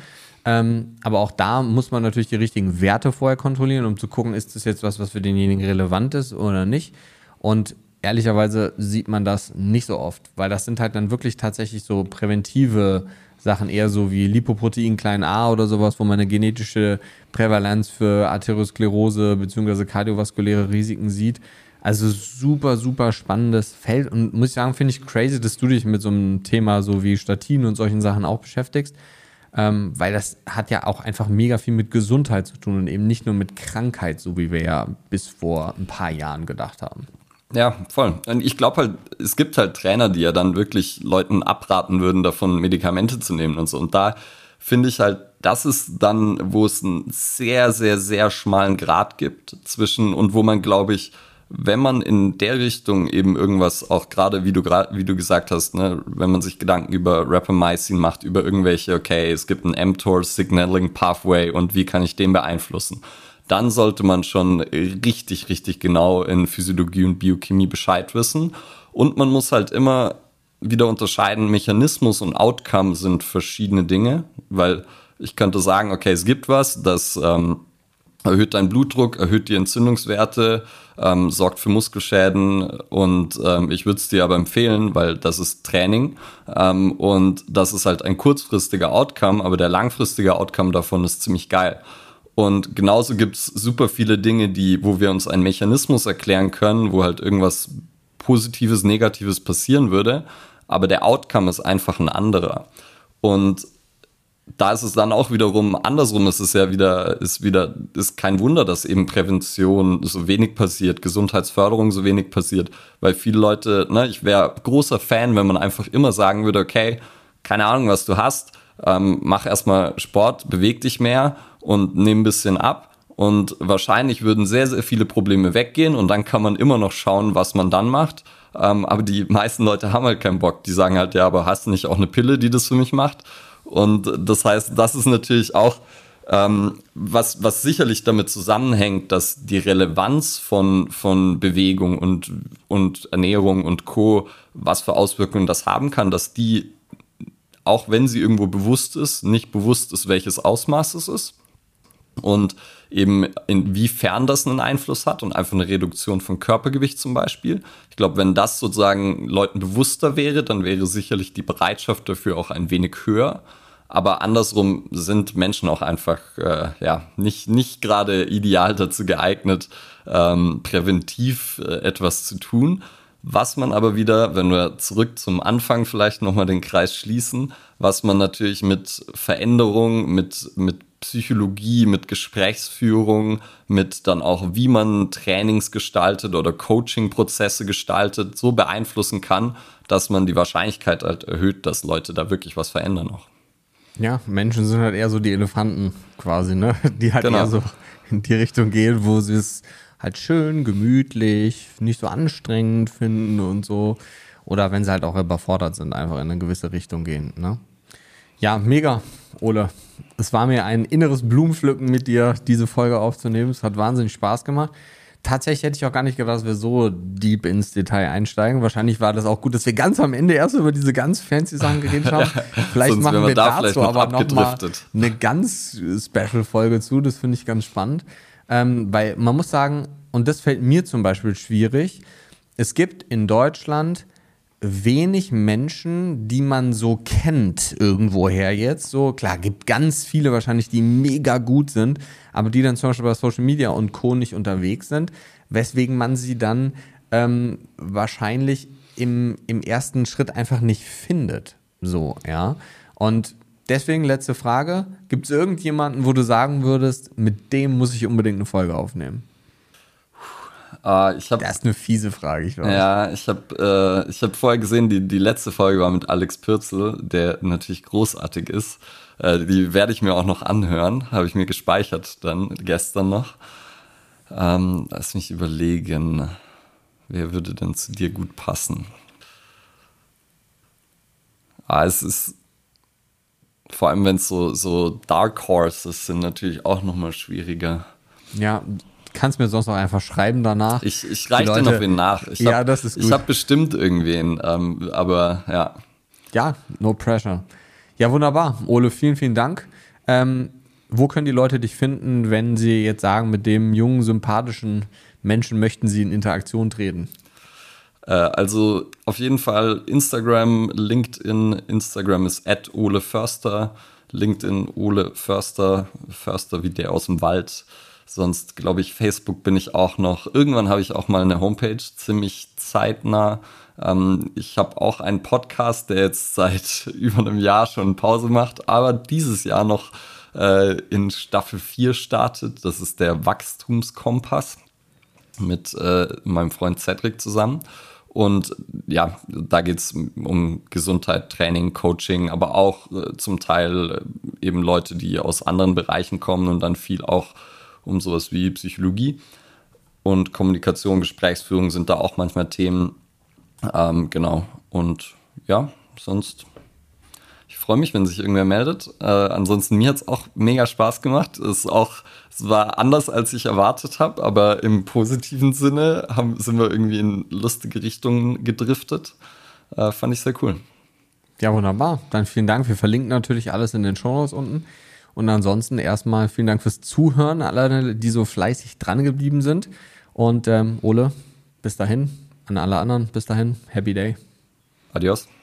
Ähm, aber auch da muss man natürlich die richtigen Werte vorher kontrollieren, um zu gucken, ist das jetzt was, was für denjenigen relevant ist oder nicht. Und ehrlicherweise sieht man das nicht so oft, weil das sind halt dann wirklich tatsächlich so präventive Sachen, eher so wie Lipoprotein klein a oder sowas, wo man eine genetische Prävalenz für Arteriosklerose bzw. kardiovaskuläre Risiken sieht. Also super, super spannendes Feld und muss ich sagen, finde ich crazy, dass du dich mit so einem Thema so wie Statinen und solchen Sachen auch beschäftigst, ähm, weil das hat ja auch einfach mega viel mit Gesundheit zu tun und eben nicht nur mit Krankheit, so wie wir ja bis vor ein paar Jahren gedacht haben. Ja, voll. Und ich glaube halt, es gibt halt Trainer, die ja dann wirklich Leuten abraten würden, davon Medikamente zu nehmen und so. Und da finde ich halt, das ist dann, wo es einen sehr, sehr, sehr schmalen Grad gibt zwischen und wo man, glaube ich, wenn man in der Richtung eben irgendwas auch gerade, wie du wie du gesagt hast, ne, wenn man sich Gedanken über Rapamycin macht, über irgendwelche, okay, es gibt einen mTOR Signaling Pathway und wie kann ich den beeinflussen, dann sollte man schon richtig, richtig genau in Physiologie und Biochemie Bescheid wissen. Und man muss halt immer wieder unterscheiden, Mechanismus und Outcome sind verschiedene Dinge, weil ich könnte sagen, okay, es gibt was, das ähm, erhöht deinen Blutdruck, erhöht die Entzündungswerte, ähm, sorgt für Muskelschäden und ähm, ich würde es dir aber empfehlen, weil das ist Training ähm, und das ist halt ein kurzfristiger Outcome, aber der langfristige Outcome davon ist ziemlich geil. Und genauso gibt's super viele Dinge, die, wo wir uns einen Mechanismus erklären können, wo halt irgendwas Positives, Negatives passieren würde, aber der Outcome ist einfach ein anderer. Und da ist es dann auch wiederum andersrum, ist es ja wieder, ist wieder, ist kein Wunder, dass eben Prävention so wenig passiert, Gesundheitsförderung so wenig passiert, weil viele Leute, ne, ich wäre großer Fan, wenn man einfach immer sagen würde, okay, keine Ahnung, was du hast, ähm, mach erstmal Sport, beweg dich mehr und nimm ein bisschen ab. Und wahrscheinlich würden sehr, sehr viele Probleme weggehen und dann kann man immer noch schauen, was man dann macht. Ähm, aber die meisten Leute haben halt keinen Bock. Die sagen halt, ja, aber hast du nicht auch eine Pille, die das für mich macht? Und das heißt, das ist natürlich auch ähm, was, was sicherlich damit zusammenhängt, dass die Relevanz von, von Bewegung und, und Ernährung und Co., was für Auswirkungen das haben kann, dass die, auch wenn sie irgendwo bewusst ist, nicht bewusst ist, welches Ausmaß es ist. Und eben inwiefern das einen Einfluss hat und einfach eine Reduktion von Körpergewicht zum Beispiel. Ich glaube, wenn das sozusagen Leuten bewusster wäre, dann wäre sicherlich die Bereitschaft dafür auch ein wenig höher. Aber andersrum sind Menschen auch einfach äh, ja nicht nicht gerade ideal dazu geeignet, ähm, präventiv äh, etwas zu tun. Was man aber wieder, wenn wir zurück zum Anfang vielleicht nochmal den Kreis schließen, was man natürlich mit Veränderung, mit, mit Psychologie, mit Gesprächsführung, mit dann auch, wie man Trainings gestaltet oder Coaching-Prozesse gestaltet, so beeinflussen kann, dass man die Wahrscheinlichkeit halt erhöht, dass Leute da wirklich was verändern auch. Ja, Menschen sind halt eher so die Elefanten quasi, ne? Die halt genau. eher so in die Richtung gehen, wo sie es halt schön, gemütlich, nicht so anstrengend finden und so. Oder wenn sie halt auch überfordert sind, einfach in eine gewisse Richtung gehen, ne? Ja, mega, Ole. Es war mir ein inneres Blumenpflücken mit dir, diese Folge aufzunehmen. Es hat wahnsinnig Spaß gemacht. Tatsächlich hätte ich auch gar nicht gedacht, dass wir so deep ins Detail einsteigen. Wahrscheinlich war das auch gut, dass wir ganz am Ende erst über diese ganz fancy Sachen geredet haben. Vielleicht machen wir, wir da dazu noch aber nochmal eine ganz Special-Folge zu. Das finde ich ganz spannend. Ähm, weil man muss sagen, und das fällt mir zum Beispiel schwierig, es gibt in Deutschland wenig Menschen, die man so kennt irgendwoher jetzt. So klar, gibt ganz viele wahrscheinlich, die mega gut sind, aber die dann zum Beispiel bei Social Media und Co. nicht unterwegs sind, weswegen man sie dann ähm, wahrscheinlich im, im ersten Schritt einfach nicht findet. So, ja. Und deswegen letzte Frage: Gibt es irgendjemanden, wo du sagen würdest, mit dem muss ich unbedingt eine Folge aufnehmen? Uh, ich hab, das ist eine fiese Frage, ich glaube. Ja, ich habe äh, hab vorher gesehen, die, die letzte Folge war mit Alex Pürzel, der natürlich großartig ist. Äh, die werde ich mir auch noch anhören, habe ich mir gespeichert dann gestern noch. Ähm, lass mich überlegen, wer würde denn zu dir gut passen? Ah, es ist vor allem, wenn es so, so Dark Horses sind, natürlich auch nochmal schwieriger. Ja, kannst mir sonst noch einfach schreiben danach. Ich, ich reiche dir noch wen nach. Ich ja, hab, das ist gut. Ich habe bestimmt irgendwen, ähm, aber ja. Ja, no pressure. Ja, wunderbar. Ole, vielen, vielen Dank. Ähm, wo können die Leute dich finden, wenn sie jetzt sagen, mit dem jungen, sympathischen Menschen möchten sie in Interaktion treten? Äh, also auf jeden Fall Instagram, LinkedIn. Instagram ist at Ole Förster. LinkedIn Ole Förster, Förster wie der aus dem Wald. Sonst glaube ich, Facebook bin ich auch noch. Irgendwann habe ich auch mal eine Homepage, ziemlich zeitnah. Ähm, ich habe auch einen Podcast, der jetzt seit über einem Jahr schon Pause macht, aber dieses Jahr noch äh, in Staffel 4 startet. Das ist der Wachstumskompass mit äh, meinem Freund Cedric zusammen. Und ja, da geht es um Gesundheit, Training, Coaching, aber auch äh, zum Teil äh, eben Leute, die aus anderen Bereichen kommen und dann viel auch um sowas wie Psychologie. Und Kommunikation, Gesprächsführung sind da auch manchmal Themen. Ähm, genau. Und ja, sonst. Ich freue mich, wenn sich irgendwer meldet. Äh, ansonsten, mir hat es auch mega Spaß gemacht. Es, auch, es war anders, als ich erwartet habe, aber im positiven Sinne haben, sind wir irgendwie in lustige Richtungen gedriftet. Äh, fand ich sehr cool. Ja, wunderbar. Dann vielen Dank. Wir verlinken natürlich alles in den Show Notes unten. Und ansonsten erstmal vielen Dank fürs Zuhören, alle, die so fleißig dran geblieben sind. Und ähm, Ole, bis dahin. An alle anderen, bis dahin. Happy Day. Adios.